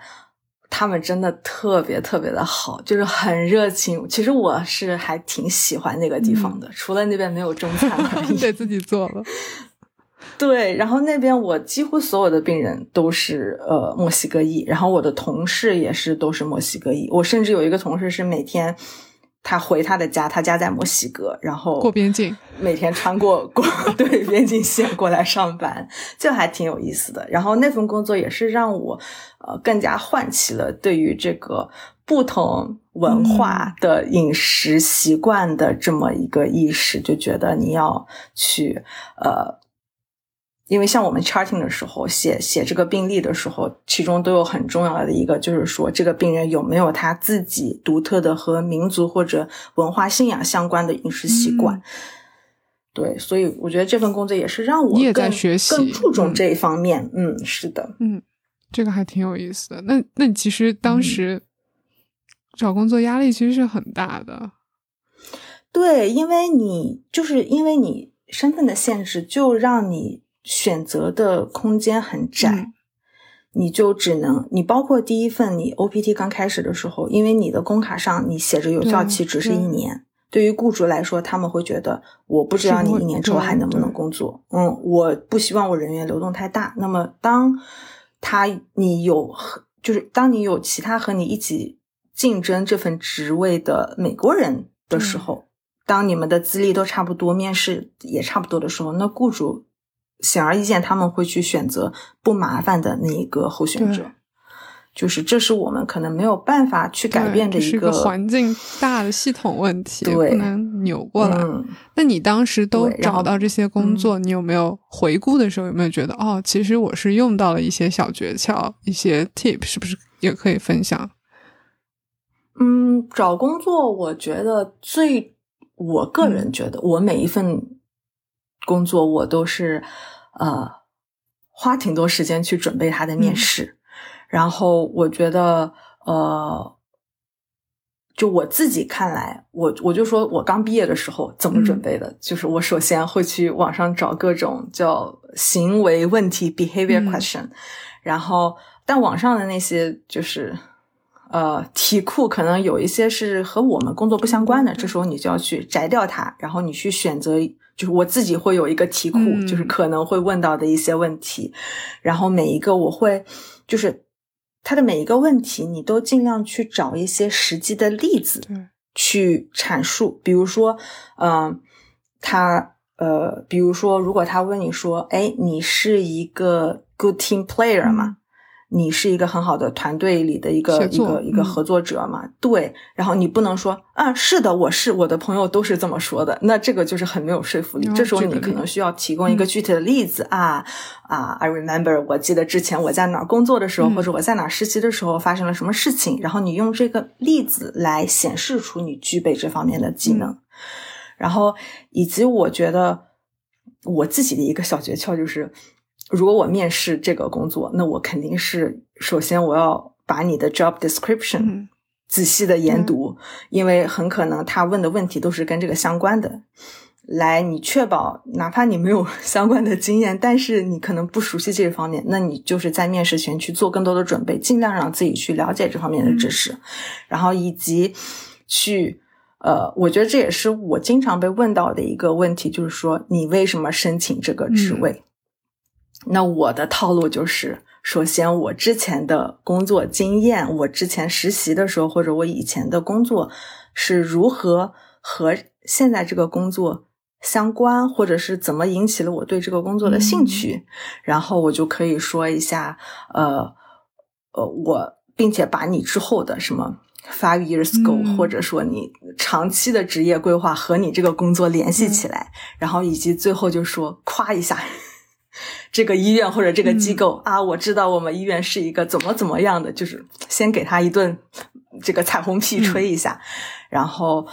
他们真的特别特别的好，就是很热情。其实我是还挺喜欢那个地方的，除了那边没有中餐而已，得自己做了。对，然后那边我几乎所有的病人都是呃墨西哥裔，然后我的同事也是都是墨西哥裔。我甚至有一个同事是每天。他回他的家，他家在墨西哥，然后过边境，每天穿过过 对边境线过来上班，就还挺有意思的。然后那份工作也是让我呃更加唤起了对于这个不同文化的饮食习惯的这么一个意识，就觉得你要去呃。因为像我们 charting 的时候写写这个病例的时候，其中都有很重要的一个，就是说这个病人有没有他自己独特的和民族或者文化信仰相关的饮食习惯。对，所以我觉得这份工作也是让我也在学习，更注重这一方面。嗯，是的，嗯，这个还挺有意思的。那那你其实当时找工作压力其实是很大的。对，因为你就是因为你身份的限制，就让你。选择的空间很窄，你就只能你包括第一份你 OPT 刚开始的时候，因为你的工卡上你写着有效期只是一年，对于雇主来说，他们会觉得我不知道你一年之后还能不能工作，嗯，我不希望我人员流动太大。那么当他你有就是当你有其他和你一起竞争这份职位的美国人的时候，当你们的资历都差不多，面试也差不多的时候，那雇主。显而易见，他们会去选择不麻烦的那一个候选者，就是这是我们可能没有办法去改变的一个环境大的系统问题，不能扭过来。那你当时都找到这些工作，你有没有回顾的时候有没有觉得哦，其实我是用到了一些小诀窍、一些 tip，是不是也可以分享？嗯，找工作，我觉得最，我个人觉得，我每一份。工作我都是，呃，花挺多时间去准备他的面试，然后我觉得，呃，就我自己看来，我我就说我刚毕业的时候怎么准备的，就是我首先会去网上找各种叫行为问题 （behavior question），然后但网上的那些就是呃题库可能有一些是和我们工作不相关的，这时候你就要去摘掉它，然后你去选择。就是我自己会有一个题库，就是可能会问到的一些问题，然后每一个我会，就是他的每一个问题，你都尽量去找一些实际的例子去阐述。比如说，嗯，他呃，比如说，如果他问你说，哎，你是一个 good team player 吗？你是一个很好的团队里的一个一个一个合作者嘛？对，然后你不能说啊，是的，我是我的朋友都是这么说的，那这个就是很没有说服力。这时候你可能需要提供一个具体的例子啊啊！I remember，我记得之前我在哪儿工作的时候，或者我在哪儿实习的时候发生了什么事情，然后你用这个例子来显示出你具备这方面的技能，然后以及我觉得我自己的一个小诀窍就是。如果我面试这个工作，那我肯定是首先我要把你的 job description 仔细的研读，因为很可能他问的问题都是跟这个相关的。来，你确保哪怕你没有相关的经验，但是你可能不熟悉这方面，那你就是在面试前去做更多的准备，尽量让自己去了解这方面的知识，然后以及去呃，我觉得这也是我经常被问到的一个问题，就是说你为什么申请这个职位？那我的套路就是，首先我之前的工作经验，我之前实习的时候，或者我以前的工作是如何和现在这个工作相关，或者是怎么引起了我对这个工作的兴趣，然后我就可以说一下，呃，呃，我并且把你之后的什么 five years goal，或者说你长期的职业规划和你这个工作联系起来，然后以及最后就说夸一下。这个医院或者这个机构啊，我知道我们医院是一个怎么怎么样的，就是先给他一顿这个彩虹屁吹一下，然后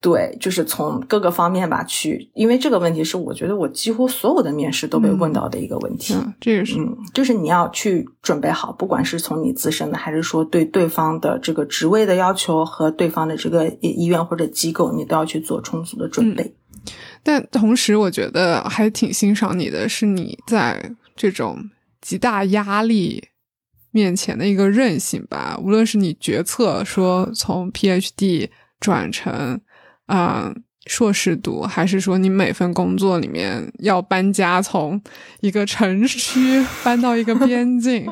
对，就是从各个方面吧去，因为这个问题是我觉得我几乎所有的面试都被问到的一个问题，嗯这个是，嗯，就是你要去准备好，不管是从你自身的，还是说对对方的这个职位的要求和对方的这个医院或者机构，你都要去做充足的准备。但同时，我觉得还挺欣赏你的，是你在这种极大压力面前的一个韧性吧。无论是你决策说从 PhD 转成啊硕士读，还是说你每份工作里面要搬家，从一个城区 搬到一个边境。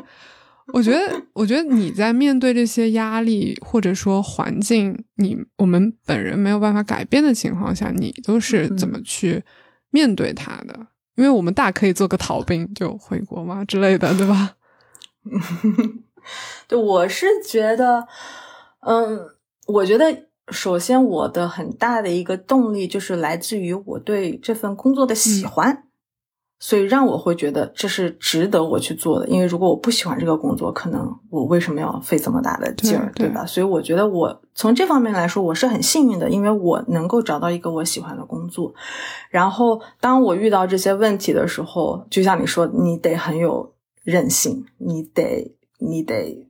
我觉得，我觉得你在面对这些压力，或者说环境，你我们本人没有办法改变的情况下，你都是怎么去面对它的？因为我们大可以做个逃兵，就回国嘛之类的，对吧？对，我是觉得，嗯，我觉得首先我的很大的一个动力就是来自于我对这份工作的喜欢。所以让我会觉得这是值得我去做的，因为如果我不喜欢这个工作，可能我为什么要费这么大的劲儿，对吧？所以我觉得我从这方面来说，我是很幸运的，因为我能够找到一个我喜欢的工作。然后当我遇到这些问题的时候，就像你说，你得很有韧性，你得你得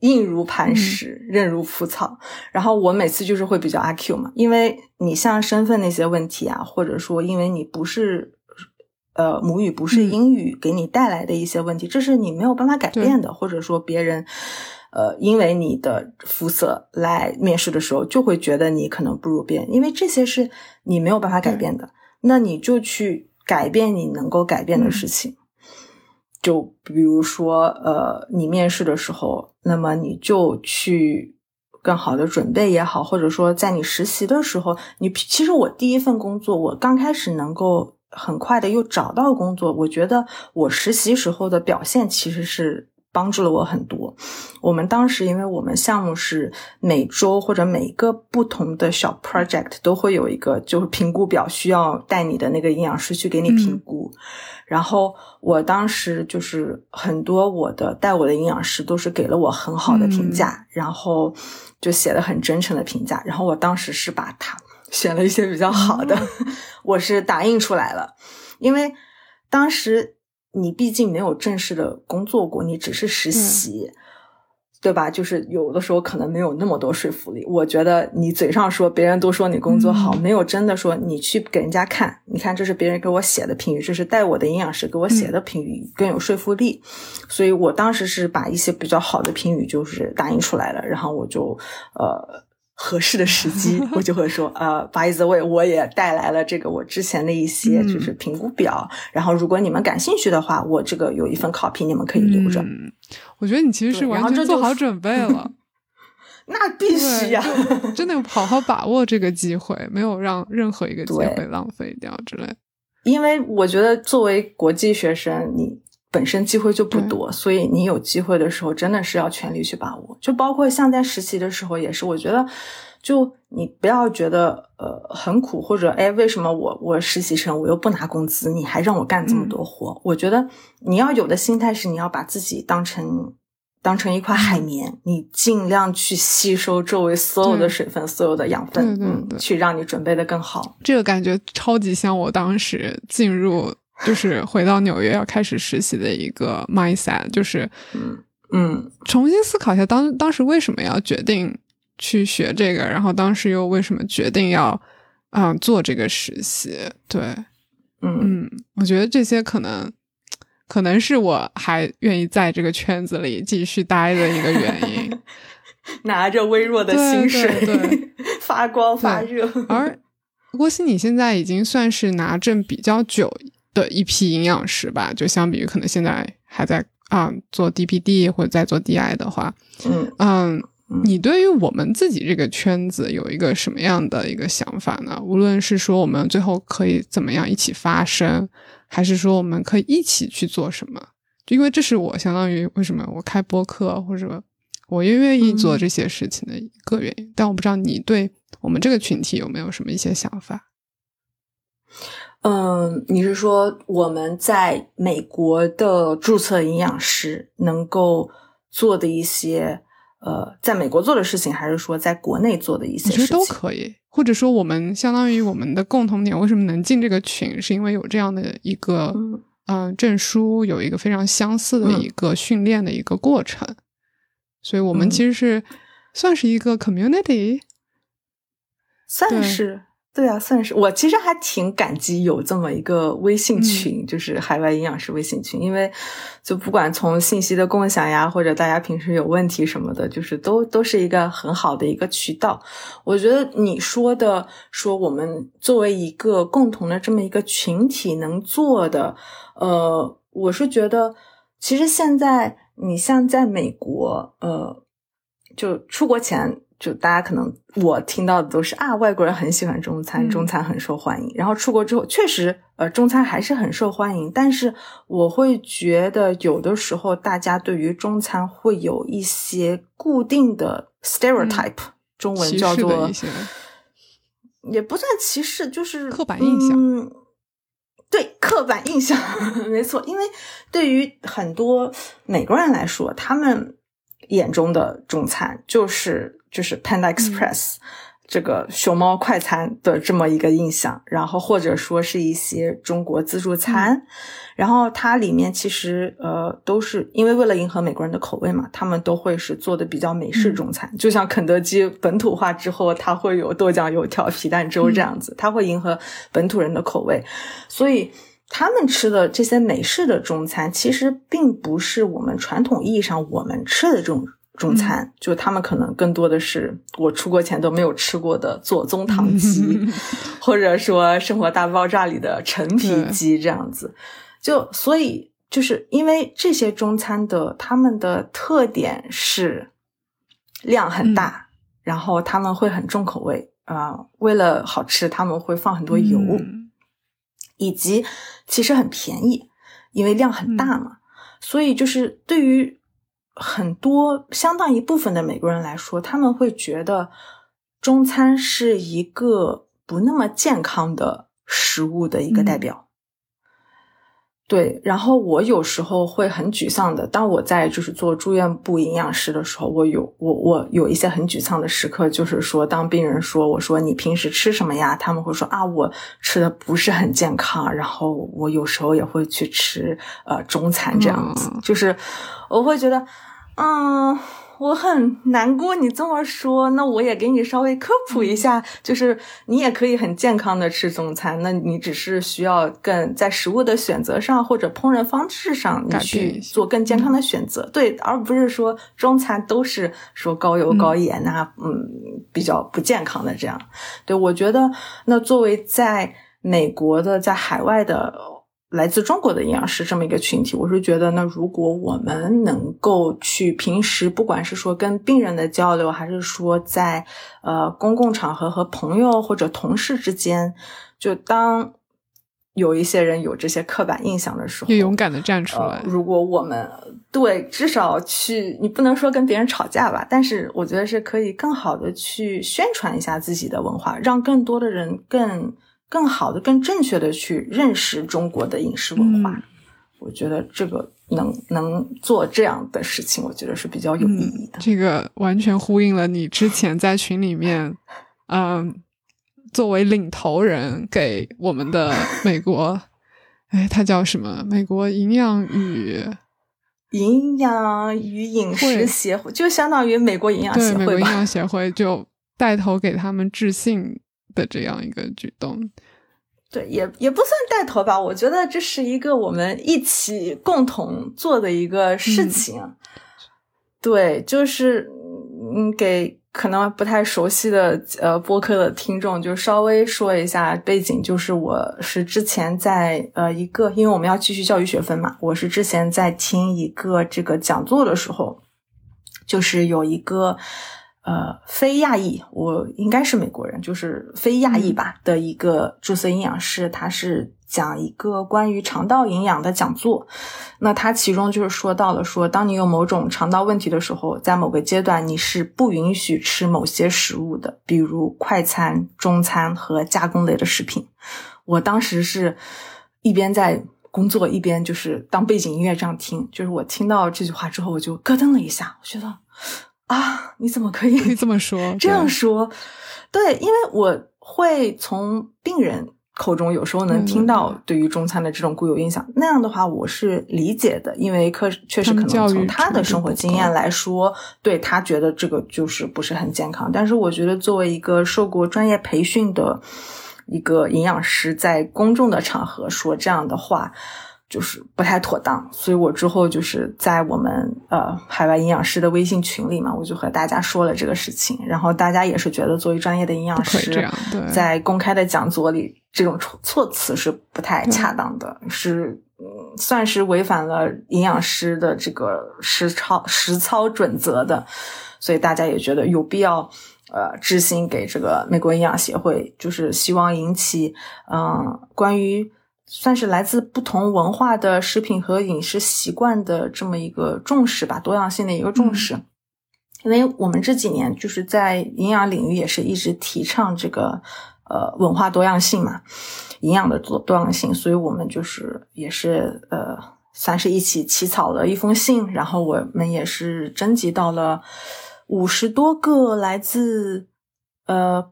硬如磐石，韧如枯草。然后我每次就是会比较阿 Q 嘛，因为你像身份那些问题啊，或者说因为你不是。呃，母语不是英语给你带来的一些问题，这是你没有办法改变的，或者说别人，呃，因为你的肤色来面试的时候，就会觉得你可能不如别人，因为这些是你没有办法改变的，那你就去改变你能够改变的事情，就比如说，呃，你面试的时候，那么你就去更好的准备也好，或者说在你实习的时候，你其实我第一份工作，我刚开始能够。很快的又找到工作，我觉得我实习时候的表现其实是帮助了我很多。我们当时因为我们项目是每周或者每个不同的小 project 都会有一个就是评估表，需要带你的那个营养师去给你评估。然后我当时就是很多我的带我的营养师都是给了我很好的评价，然后就写的很真诚的评价。然后我当时是把它。选了一些比较好的，我是打印出来了，因为当时你毕竟没有正式的工作过，你只是实习，对吧？就是有的时候可能没有那么多说服力。我觉得你嘴上说别人都说你工作好，没有真的说你去给人家看，你看这是别人给我写的评语，这是带我的营养师给我写的评语更有说服力。所以我当时是把一些比较好的评语就是打印出来了，然后我就呃。合适的时机，我就会说，呃，不好意思，我我也带来了这个我之前的一些就是评估表，然后如果你们感兴趣的话，我这个有一份考评，你们可以留着。我觉得你其实是完全做好准备了，那必须呀，真的好好把握这个机会，没有让任何一个机会浪费掉之类。因为我觉得作为国际学生，你。本身机会就不多，所以你有机会的时候，真的是要全力去把握。就包括像在实习的时候，也是。我觉得，就你不要觉得呃很苦，或者哎，为什么我我实习生我又不拿工资，你还让我干这么多活？我觉得你要有的心态是，你要把自己当成当成一块海绵，你尽量去吸收周围所有的水分、所有的养分，嗯，去让你准备的更好。这个感觉超级像我当时进入。就是回到纽约要开始实习的一个 mindset，就是嗯嗯，重新思考一下当当时为什么要决定去学这个，然后当时又为什么决定要啊做这个实习？对，嗯嗯，我觉得这些可能可能是我还愿意在这个圈子里继续待的一个原因。拿着微弱的薪水 发光发热，而郭鑫，你现在已经算是拿证比较久。的一批营养师吧，就相比于可能现在还在啊做 DPD 或者在做 DI 的话，嗯嗯，你对于我们自己这个圈子有一个什么样的一个想法呢？无论是说我们最后可以怎么样一起发声，还是说我们可以一起去做什么？就因为这是我相当于为什么我开播客或者我也愿意做这些事情的一个原因。但我不知道你对我们这个群体有没有什么一些想法？嗯，你是说我们在美国的注册营养师能够做的一些呃，在美国做的事情，还是说在国内做的一些事情？都可以，或者说我们相当于我们的共同点，为什么能进这个群，是因为有这样的一个嗯。证书，有一个非常相似的一个训练的一个过程，所以我们其实是算是一个 community，算是。对啊，算是我其实还挺感激有这么一个微信群，就是海外营养师微信群，因为就不管从信息的共享呀，或者大家平时有问题什么的，就是都都是一个很好的一个渠道。我觉得你说的说我们作为一个共同的这么一个群体能做的，呃，我是觉得其实现在你像在美国，呃，就出国前。就大家可能我听到的都是啊，外国人很喜欢中餐，中餐很受欢迎。然后出国之后，确实呃，中餐还是很受欢迎。但是我会觉得有的时候大家对于中餐会有一些固定的 stereotype，中文叫做也不算歧视，就是刻板印象。嗯对，刻板印象 没错。因为对于很多美国人来说，他们眼中的中餐就是。就是 Panda Express 这个熊猫快餐的这么一个印象，然后或者说是一些中国自助餐，然后它里面其实呃都是因为为了迎合美国人的口味嘛，他们都会是做的比较美式中餐，就像肯德基本土化之后，它会有豆浆油条、皮蛋粥这样子，它会迎合本土人的口味，所以他们吃的这些美式的中餐，其实并不是我们传统意义上我们吃的这种。中餐就他们可能更多的是我出国前都没有吃过的左宗棠鸡，或者说《生活大爆炸》里的陈皮鸡这样子。就所以就是因为这些中餐的他们的特点是量很大，然后他们会很重口味啊，为了好吃他们会放很多油，以及其实很便宜，因为量很大嘛，所以就是对于。很多相当一部分的美国人来说，他们会觉得中餐是一个不那么健康的食物的一个代表。对，然后我有时候会很沮丧的。当我在就是做住院部营养师的时候，我有我我有一些很沮丧的时刻，就是说当病人说我说你平时吃什么呀？他们会说啊，我吃的不是很健康。然后我有时候也会去吃呃中餐这样子，就是我会觉得。嗯，我很难过。你这么说，那我也给你稍微科普一下，就是你也可以很健康的吃中餐。那你只是需要更在食物的选择上或者烹饪方式上，你去做更健康的选择。对，而不是说中餐都是说高油高盐呐，嗯，比较不健康的这样。对我觉得，那作为在美国的，在海外的。来自中国的营养师这么一个群体，我是觉得，呢如果我们能够去平时，不管是说跟病人的交流，还是说在呃公共场合和朋友或者同事之间，就当有一些人有这些刻板印象的时候，要勇敢的站出来。如果我们对至少去，你不能说跟别人吵架吧，但是我觉得是可以更好的去宣传一下自己的文化，让更多的人更。更好的、更正确的去认识中国的饮食文化，我觉得这个能能做这样的事情，我觉得是比较有意义的。这个完全呼应了你之前在群里面，嗯，作为领头人给我们的美国，哎，他叫什么？美国营养与营养与饮食协会，就相当于美国营养协会吧？美国营养协会就带头给他们致信。的这样一个举动，对，也也不算带头吧。我觉得这是一个我们一起共同做的一个事情。对，就是嗯，给可能不太熟悉的呃播客的听众，就稍微说一下背景，就是我是之前在呃一个，因为我们要继续教育学分嘛，我是之前在听一个这个讲座的时候，就是有一个呃非亚裔，我应该是美国人，就是非亚裔吧的一个注册营养师，他是。讲一个关于肠道营养的讲座，那他其中就是说到了说，当你有某种肠道问题的时候，在某个阶段你是不允许吃某些食物的，比如快餐、中餐和加工类的食品。我当时是一边在工作，一边就是当背景音乐这样听。就是我听到这句话之后，我就咯噔了一下，我觉得啊，你怎么可以这么说？这样说？对，因为我会从病人。口中有时候能听到对于中餐的这种固有印象，那样的话我是理解的，因为可确实可能从他的生活经验来说，对他觉得这个就是不是很健康。但是我觉得作为一个受过专业培训的一个营养师，在公众的场合说这样的话。就是不太妥当，所以我之后就是在我们呃海外营养师的微信群里嘛，我就和大家说了这个事情，然后大家也是觉得作为专业的营养师，在公开的讲座里这种措措辞是不太恰当的，是嗯算是违反了营养师的这个实操实操准则的，所以大家也觉得有必要呃致信给这个美国营养协会，就是希望引起嗯关于。算是来自不同文化的食品和饮食习惯的这么一个重视吧，多样性的一个重视。因为我们这几年就是在营养领域也是一直提倡这个呃文化多样性嘛，营养的多多样性，所以我们就是也是呃算是一起起草了一封信，然后我们也是征集到了五十多个来自呃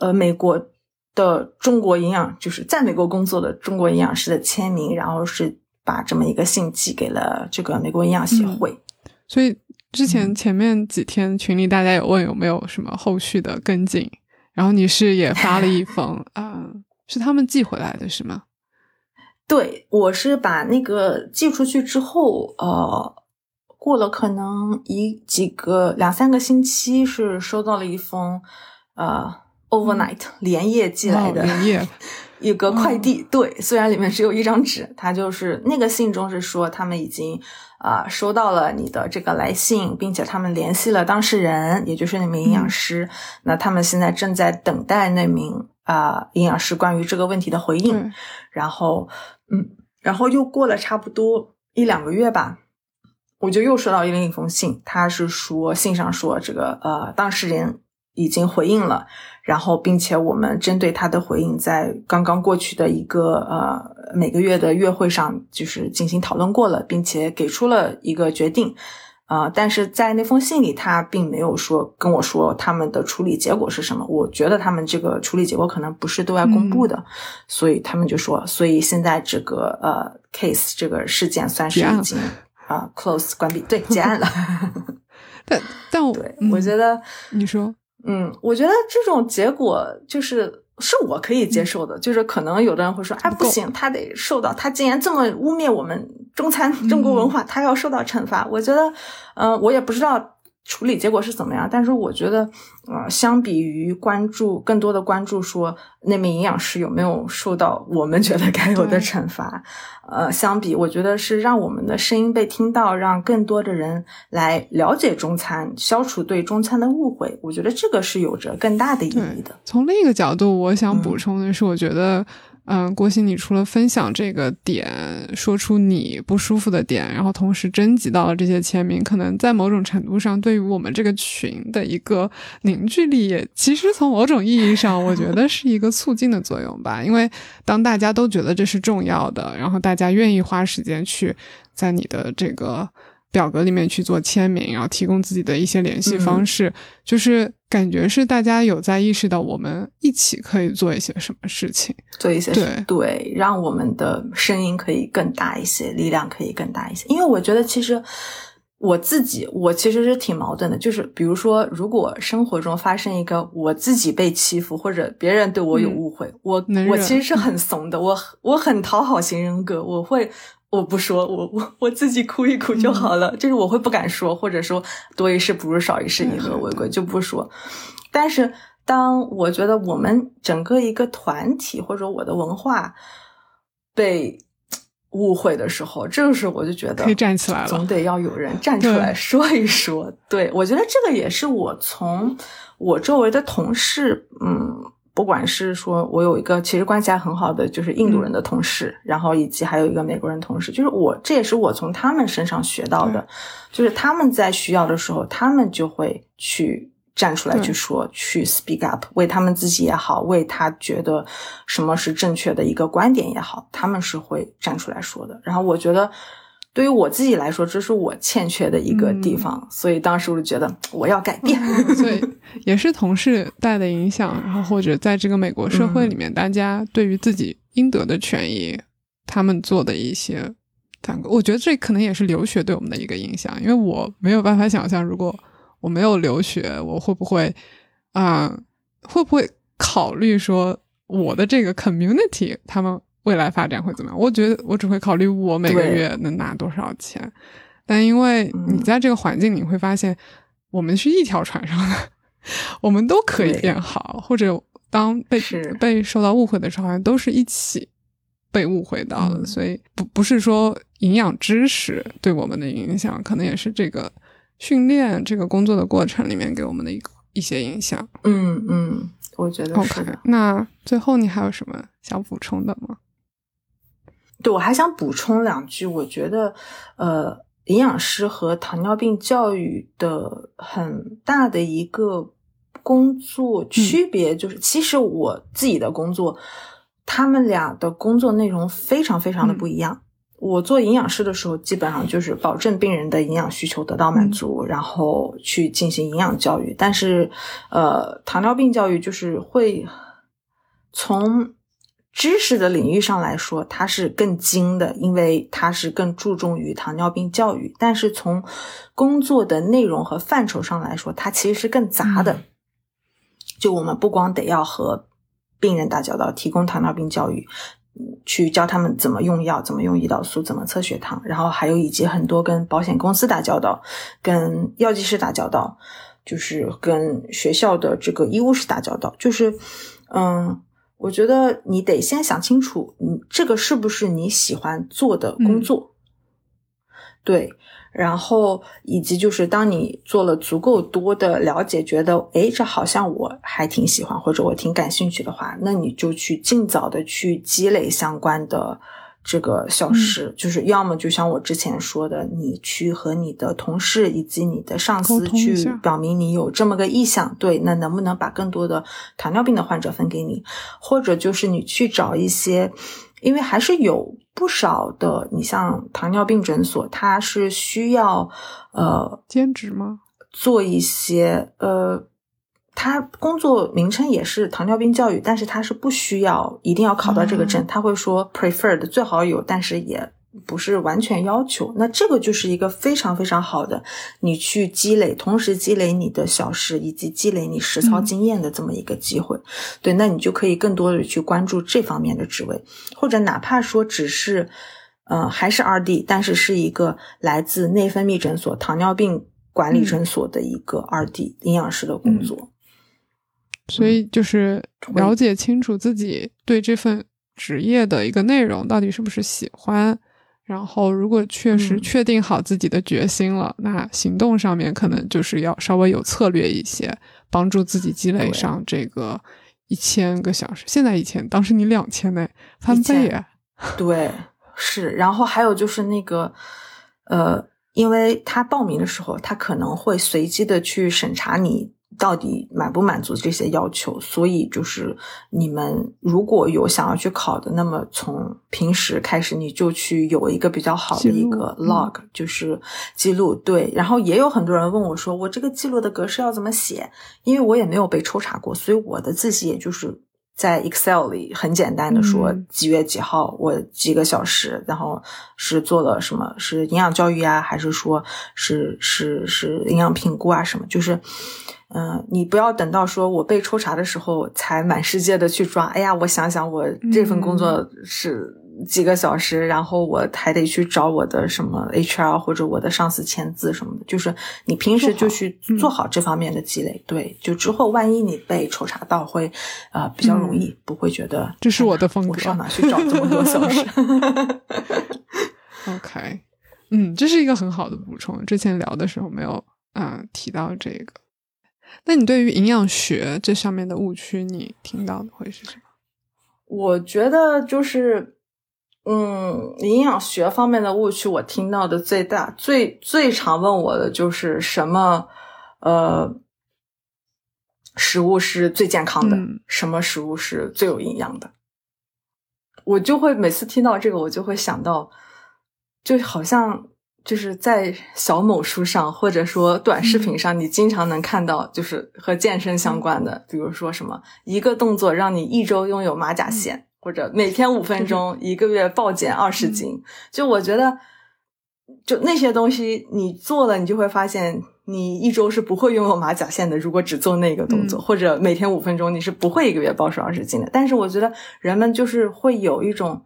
呃美国。的中国营养就是在美国工作的中国营养师的签名，然后是把这么一个信寄给了这个美国营养协会。所以之前前面几天群里大家有问有没有什么后续的跟进，然后你是也发了一封啊，是他们寄回来的是吗？对，我是把那个寄出去之后，呃，过了可能一几个两三个星期，是收到了一封呃。Overnight 连夜寄来的连夜。一个快递，对，虽然里面只有一张纸，他就是那个信中是说他们已经啊收到了你的这个来信，并且他们联系了当事人，也就是那名营养师，那他们现在正在等待那名啊营养师关于这个问题的回应。然后，嗯，然后又过了差不多一两个月吧，我就又收到另一封信，他是说信上说这个呃当事人已经回应了。然后，并且我们针对他的回应，在刚刚过去的一个呃每个月的月会上，就是进行讨论过了，并且给出了一个决定，啊，但是在那封信里，他并没有说跟我说他们的处理结果是什么。我觉得他们这个处理结果可能不是对外公布的，所以他们就说，所以现在这个呃 case 这个事件算是已经啊 close 关闭，对，结案了。但但我对我觉得你说。嗯，我觉得这种结果就是是我可以接受的，就是可能有的人会说，哎，不行，他得受到，他竟然这么污蔑我们中餐中国文化，他要受到惩罚。我觉得，嗯，我也不知道。处理结果是怎么样？但是我觉得，呃，相比于关注更多的关注说那名营养师有没有受到我们觉得该有的惩罚，呃，相比我觉得是让我们的声音被听到，让更多的人来了解中餐，消除对中餐的误会。我觉得这个是有着更大的意义的。从另一个角度，我想补充的是，我觉得。嗯，郭鑫，你除了分享这个点，说出你不舒服的点，然后同时征集到了这些签名，可能在某种程度上，对于我们这个群的一个凝聚力，也其实从某种意义上，我觉得是一个促进的作用吧。因为当大家都觉得这是重要的，然后大家愿意花时间去在你的这个。表格里面去做签名，然后提供自己的一些联系方式，就是感觉是大家有在意识到我们一起可以做一些什么事情，做一些对对，让我们的声音可以更大一些，力量可以更大一些。因为我觉得其实我自己，我其实是挺矛盾的，就是比如说，如果生活中发生一个我自己被欺负，或者别人对我有误会，我我其实是很怂的，我我很讨好型人格，我会。我不说，我我我自己哭一哭就好了。就是我会不敢说，或者说多一事不如少一事，以和为贵，就不说。但是当我觉得我们整个一个团体或者我的文化被误会的时候，这个时候我就觉得可以站起来了，总得要有人站出来说一说。对我觉得这个也是我从我周围的同事，嗯。不管是说，我有一个其实关系还很好的，就是印度人的同事，然后以及还有一个美国人同事，就是我这也是我从他们身上学到的，就是他们在需要的时候，他们就会去站出来去说，去 speak up，为他们自己也好，为他觉得什么是正确的一个观点也好，他们是会站出来说的。然后我觉得。对于我自己来说，这是我欠缺的一个地方，所以当时我就觉得我要改变。所以也是同事带的影响，然后或者在这个美国社会里面，大家对于自己应得的权益，他们做的一些，我觉得这可能也是留学对我们的一个影响，因为我没有办法想象，如果我没有留学，我会不会啊，会不会考虑说我的这个 community 他们。未来发展会怎么样？我觉得我只会考虑我每个月能拿多少钱，但因为你在这个环境你会发现，我们是一条船上的，我们都可以变好，或者当被被受到误会的时候，好像都是一起被误会到的。所以不不是说营养知识对我们的影响，可能也是这个训练这个工作的过程里面给我们的一个一些影响。嗯嗯，我觉得是。那最后你还有什么想补充的吗？对，我还想补充两句。我觉得，呃，营养师和糖尿病教育的很大的一个工作区别，就是其实我自己的工作，他们俩的工作内容非常非常的不一样。我做营养师的时候，基本上就是保证病人的营养需求得到满足，然后去进行营养教育。但是，呃，糖尿病教育就是会从。知识的领域上来说，它是更精的，因为它是更注重于糖尿病教育。但是从工作的内容和范畴上来说，它其实是更杂的。就我们不光得要和病人打交道，提供糖尿病教育，去教他们怎么用药、怎么用胰岛素、怎么测血糖，然后还有以及很多跟保险公司打交道、跟药剂师打交道，就是跟学校的这个医务室打交道，就是嗯。我觉得你得先想清楚，你这个是不是你喜欢做的工作？对，然后以及就是当你做了足够多的了解，觉得诶，这好像我还挺喜欢，或者我挺感兴趣的话，那你就去尽早的去积累相关的。这个小时就是要么就像我之前说的，你去和你的同事以及你的上司去表明你有这么个意向，对，那能不能把更多的糖尿病的患者分给你？或者就是你去找一些，因为还是有不少的，你像糖尿病诊所，它是需要呃兼职吗？做一些呃。他工作名称也是糖尿病教育，但是他是不需要一定要考到这个证，他会说 preferred 最好有，但是也不是完全要求。那这个就是一个非常非常好的，你去积累，同时积累你的小时以及积累你实操经验的这么一个机会。对，那你就可以更多的去关注这方面的职位，或者哪怕说只是，呃，还是二 D，但是是一个来自内分泌诊所、糖尿病管理诊所的一个二 D 营养师的工作。所以就是了解清楚自己对这份职业的一个内容到底是不是喜欢，然后如果确实确定好自己的决心了，那行动上面可能就是要稍微有策略一些，帮助自己积累上这个一千个小时。现在一千，当时你两千呢，翻倍啊！对，是。然后还有就是那个，呃，因为他报名的时候，他可能会随机的去审查你。到底满不满足这些要求？所以就是你们如果有想要去考的，那么从平时开始你就去有一个比较好的一个 log，就是记录。对，然后也有很多人问我说，我这个记录的格式要怎么写？因为我也没有被抽查过，所以我的自习也就是在 Excel 里很简单的说几月几号我几个小时，然后是做了什么？是营养教育啊，还是说是是是营养评估啊？什么？就是。嗯，你不要等到说我被抽查的时候才满世界的去抓。哎呀，我想想，我这份工作是几个小时，然后我还得去找我的什么 HR 或者我的上司签字什么的。就是你平时就去做好这方面的积累，对，就之后万一你被抽查到，会啊比较容易，不会觉得这是我的风格，我上哪去找这么多小时？OK，嗯，这是一个很好的补充。之前聊的时候没有啊提到这个。那你对于营养学这上面的误区，你听到的会是什么？我觉得就是，嗯，营养学方面的误区，我听到的最大、最最常问我的就是什么，呃，食物是最健康的，什么食物是最有营养的？我就会每次听到这个，我就会想到。就好像就是在小某书上，或者说短视频上，你经常能看到，就是和健身相关的，比如说什么一个动作让你一周拥有马甲线，或者每天五分钟，一个月暴减二十斤。就我觉得，就那些东西你做了，你就会发现你一周是不会拥有马甲线的。如果只做那个动作，或者每天五分钟，你是不会一个月暴瘦二十斤的。但是我觉得人们就是会有一种。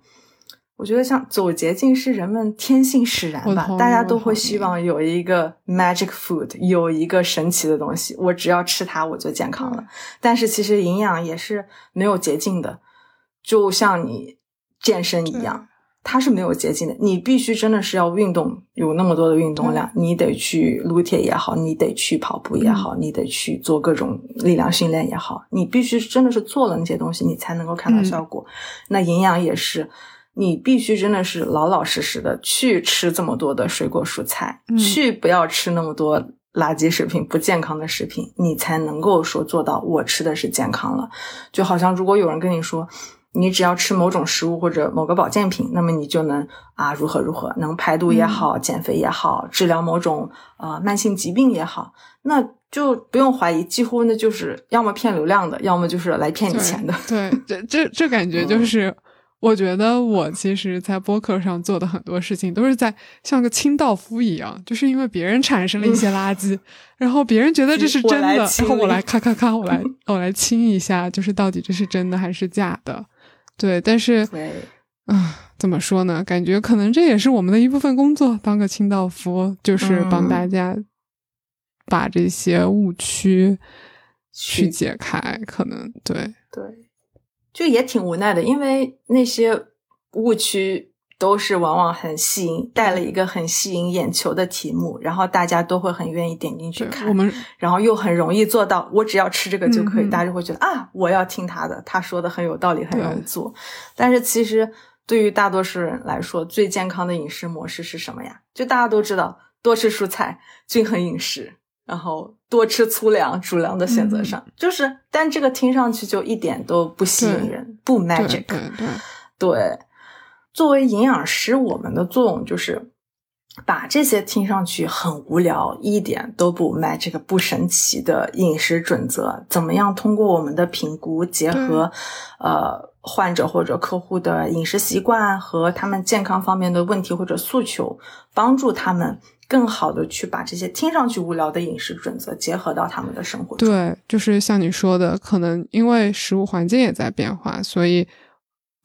我觉得像走捷径是人们天性使然吧，大家都会希望有一个 magic food，有一个神奇的东西，我只要吃它我就健康了。但是其实营养也是没有捷径的，就像你健身一样，它是没有捷径的。你必须真的是要运动，有那么多的运动量，你得去撸铁也好，你得去跑步也好，你得去做各种力量训练也好，你必须真的是做了那些东西，你才能够看到效果。那营养也是。你必须真的是老老实实的去吃这么多的水果蔬菜，去不要吃那么多垃圾食品、不健康的食品，你才能够说做到我吃的是健康了。就好像如果有人跟你说，你只要吃某种食物或者某个保健品，那么你就能啊如何如何，能排毒也好，减肥也好，治疗某种呃慢性疾病也好，那就不用怀疑，几乎那就是要么骗流量的，要么就是来骗你钱的。对，这这这感觉就是。我觉得我其实，在播客上做的很多事情，都是在像个清道夫一样，就是因为别人产生了一些垃圾，然后别人觉得这是真的，然后我来咔咔咔，我来 我来清一下，就是到底这是真的还是假的？对，但是，啊，怎么说呢？感觉可能这也是我们的一部分工作，当个清道夫，就是帮大家把这些误区去解开，可能对对。就也挺无奈的，因为那些误区都是往往很吸引，带了一个很吸引眼球的题目，然后大家都会很愿意点进去看。我们然后又很容易做到，我只要吃这个就可以，大家就会觉得啊，我要听他的，他说的很有道理，很容易做。但是其实对于大多数人来说，最健康的饮食模式是什么呀？就大家都知道，多吃蔬菜，均衡饮食。然后多吃粗粮、主粮的选择上，就是，但这个听上去就一点都不吸引人，不 magic。对对对，作为营养师，我们的作用就是把这些听上去很无聊、一点都不 magic、不神奇的饮食准则，怎么样通过我们的评估，结合呃患者或者客户的饮食习惯和他们健康方面的问题或者诉求，帮助他们。更好的去把这些听上去无聊的饮食准则结合到他们的生活中。对，就是像你说的，可能因为食物环境也在变化，所以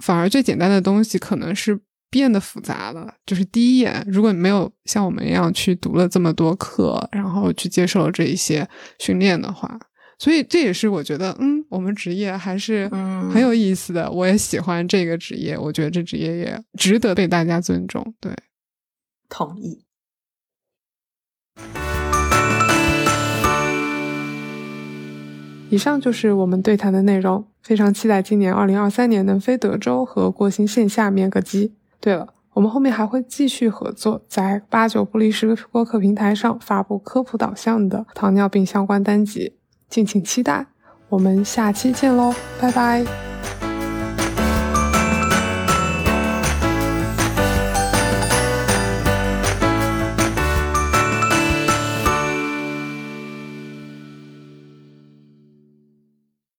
反而最简单的东西可能是变得复杂了。就是第一眼，如果你没有像我们一样去读了这么多课，然后去接受了这一些训练的话，所以这也是我觉得，嗯，我们职业还是很有意思的。我也喜欢这个职业，我觉得这职业也值得被大家尊重。对，同意。以上就是我们对谈的内容，非常期待今年二零二三年能飞德州和过新线下面个机。对了，我们后面还会继续合作，在八九不离十播客平台上发布科普导向的糖尿病相关单集，敬请期待。我们下期见喽，拜拜。